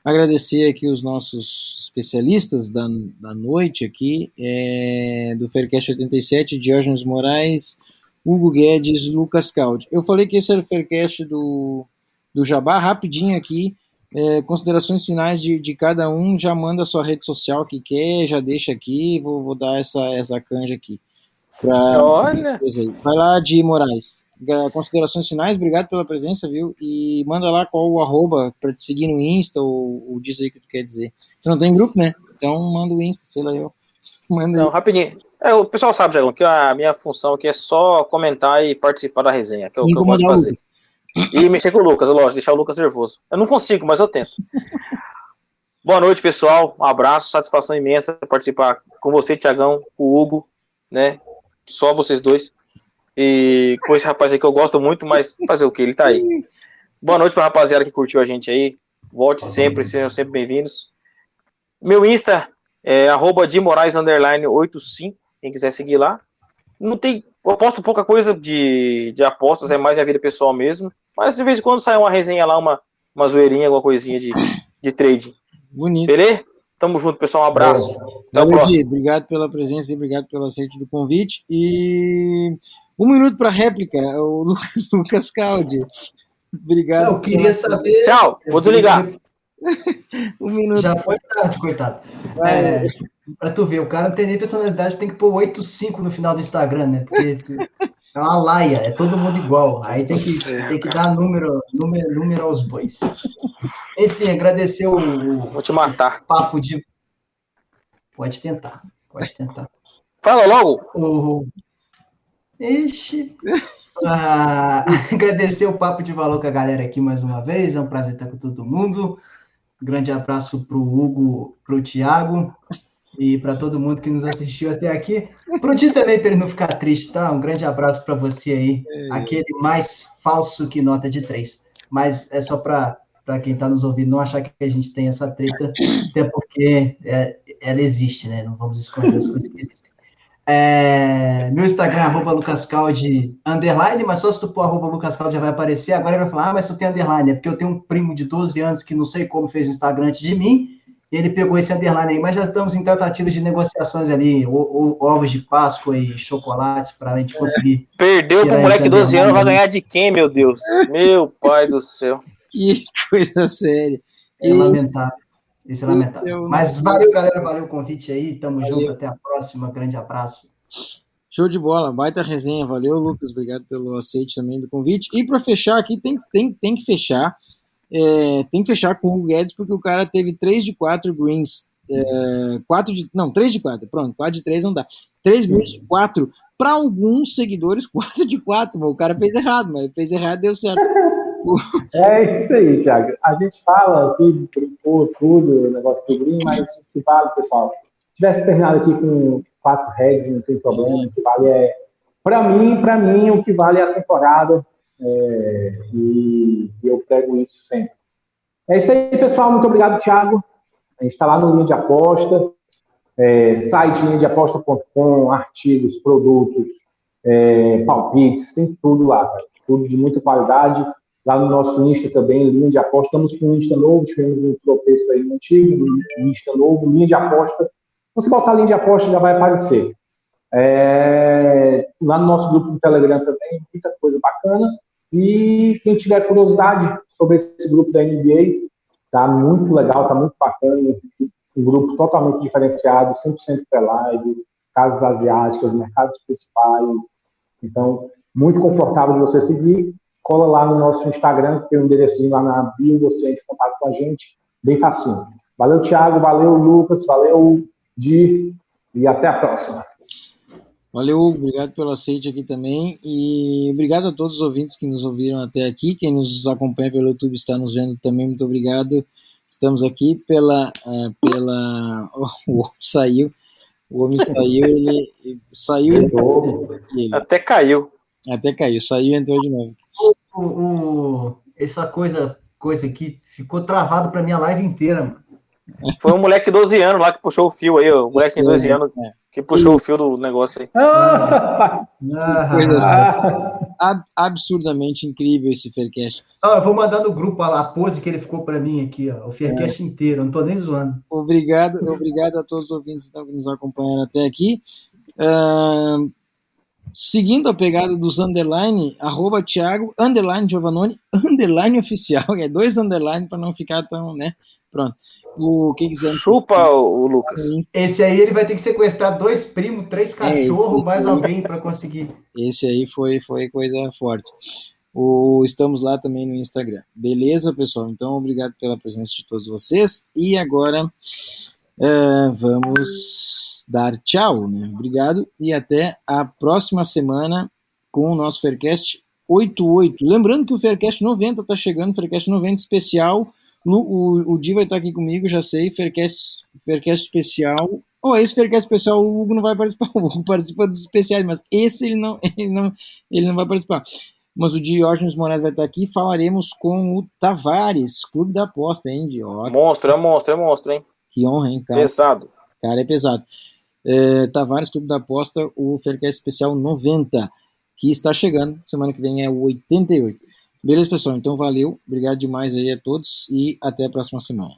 Agradecer aqui os nossos especialistas da, da noite aqui, é, do Faircast 87, Diógenes Moraes, Hugo Guedes, Lucas Caldi. Eu falei que esse era o Faircast do, do Jabá, rapidinho aqui, é, considerações finais de, de cada um, já manda a sua rede social que quer, já deixa aqui, vou, vou dar essa, essa canja aqui. Pra, Olha! Vai lá, Di Moraes considerações finais, obrigado pela presença, viu? E manda lá qual o arroba pra te seguir no Insta ou, ou diz aí o que tu quer dizer. Tu não tem grupo, né? Então manda o Insta, sei lá eu. [laughs] Manda não, aí. rapidinho. É, o pessoal sabe, Jagão, que a minha função aqui é só comentar e participar da resenha, que é o que eu gosto de fazer. E mexer com o Lucas, lógico, deixar o Lucas nervoso. Eu não consigo, mas eu tento. [laughs] Boa noite, pessoal. Um abraço, satisfação imensa participar com você, Tiagão, com o Hugo, né? Só vocês dois. E com esse rapaz aí que eu gosto muito, mas fazer o que? Ele tá aí. Boa noite pra rapaziada que curtiu a gente aí. Volte sempre, sejam sempre bem-vindos. Meu Insta é arroba de Moraes underline 85, quem quiser seguir lá. Não tem. Eu posto pouca coisa de, de apostas, é mais a vida pessoal mesmo. Mas de vez em quando sai uma resenha lá, uma, uma zoeirinha, alguma coisinha de, de trading. Bonito. Beleza? Tamo junto, pessoal. Um abraço. Até o próximo. Obrigado pela presença e obrigado pelo aceite do convite. E um minuto para réplica, o [laughs] Lucas Caldi. Obrigado. Eu queria saber. Tchau, vou desligar. [laughs] um minuto. Já foi tarde, coitado. É, para tu ver, o cara não tem nem personalidade, tem que pôr 8-5 no final do Instagram, né? Porque é uma laia, é todo mundo igual. Aí tem que, tem que dar número, número, número aos bois. Enfim, agradecer o. Vou te matar. Papo de. Pode tentar, pode tentar. Fala logo! O, Ixi. Ah, [laughs] agradecer o papo de valor com a galera aqui mais uma vez. É um prazer estar com todo mundo. Grande abraço para o Hugo, para o Tiago e para todo mundo que nos assistiu até aqui. Para o Ti também, para ele não ficar triste, tá? Um grande abraço para você aí. Aquele mais falso que nota de três. Mas é só para para quem está nos ouvindo não achar que a gente tem essa treta, até porque é, ela existe, né? Não vamos esconder as coisas que existem. É, meu Instagram é arroba lucascalde, underline, mas só se tu pôr arroba lucascalde já vai aparecer. Agora ele vai falar, ah, mas tu tem underline. É porque eu tenho um primo de 12 anos que não sei como fez o Instagram antes de mim, e ele pegou esse underline aí, mas já estamos em tratativas de negociações ali, ou, ou ovos de Páscoa e chocolates para a gente conseguir. [laughs] Perdeu pro moleque de 12 anos, vai ganhar de quem, meu Deus? Meu pai do céu. [laughs] Que coisa séria. É lamentável. Isso é lamentável. Mas valeu, galera. Valeu o convite aí. Tamo valeu. junto. Até a próxima. Grande abraço. Show de bola, baita resenha. Valeu, Lucas. Obrigado pelo aceite também do convite. E para fechar aqui, tem, tem, tem que fechar. É, tem que fechar com o Guedes, porque o cara teve 3 de 4 greens. É, 4 de. Não, 3 de 4. Pronto, 4 de 3 não dá. 3 greens de 4. Para alguns seguidores, [laughs] 4 de 4. o cara fez errado, mas fez errado deu certo. É isso aí, Thiago. A gente fala brincou tudo, o negócio do green, mas o que vale, pessoal, se tivesse terminado aqui com quatro heads, não tem problema, o que vale é, para mim, para mim, o que vale é a temporada, é, e, e, eu prego isso sempre. É isso aí, pessoal, muito obrigado, Thiago. A gente está lá no Linha de Aposta, é, site linhadeaposta.com, artigos, produtos, é, palpites, tem tudo lá, tudo de muita qualidade lá no nosso Insta também, linha de aposta. Estamos com um Insta novo, tivemos um tropeço aí no antigo, um Insta novo, linha de aposta. Você botar linha de aposta já vai aparecer. É, lá no nosso grupo do Telegram também, muita coisa bacana. E quem tiver curiosidade sobre esse grupo da NBA, tá muito legal, tá muito bacana. Um grupo totalmente diferenciado, 100% pré-live, casas asiáticas, mercados principais. Então, muito confortável de você seguir. Cola lá no nosso Instagram, que tem um enderecinho lá na bio, você entra em contato com a gente, bem facinho. Valeu, Thiago, valeu, Lucas, valeu, Di, e até a próxima. Valeu, obrigado pelo aceite aqui também e obrigado a todos os ouvintes que nos ouviram até aqui. Quem nos acompanha pelo YouTube está nos vendo também, muito obrigado. Estamos aqui pela. Uh, pela... Oh, [laughs] o homem saiu. O homem saiu, ele [laughs] saiu e entrou. Até caiu. Até caiu, saiu e entrou de novo. O, o, essa coisa, coisa aqui ficou travado para minha live inteira, mano. Foi um moleque de 12 anos lá que puxou o fio aí, o moleque de 12 anos é. que puxou o fio do negócio aí. Ah, Ab absurdamente incrível esse Faircast. Ah, eu vou mandar no grupo a, a pose que ele ficou para mim aqui, ó, o Faircast é. inteiro, não tô nem zoando. Obrigado, obrigado a todos os ouvintes que nos acompanharam até aqui. Uh, seguindo a pegada dos underline, arroba Thiago, underline Giovanoni, underline oficial, [laughs] é dois underline para não ficar tão, né? Pronto o que quiser. Chupa o, Lucas. Esse aí ele vai ter que sequestrar dois primos, três é, cachorros, é, mais alguém para conseguir. Esse aí foi, foi coisa forte. O, estamos lá também no Instagram. Beleza, pessoal? Então, obrigado pela presença de todos vocês. E agora é, vamos dar tchau. Né? Obrigado e até a próxima semana com o nosso Faircast 88. Lembrando que o Faircast 90 está chegando, Faircast 90 especial o, o Di vai estar aqui comigo, já sei. Faircast, Faircast especial. Oh, esse Faircast especial o Hugo não vai participar. [laughs] O Hugo participa dos especiais, mas esse ele não, ele não, ele não vai participar. Mas o Diógenes Moraes vai estar aqui. Falaremos com o Tavares, Clube da Aposta, hein, Diógenes? Monstro, é monstro, é monstro, hein? Que honra, hein, cara? Pesado. Cara, é pesado. É, Tavares, Clube da Aposta, o Faircast especial 90, que está chegando. Semana que vem é o 88. Beleza, pessoal? Então valeu, obrigado demais aí a todos e até a próxima semana.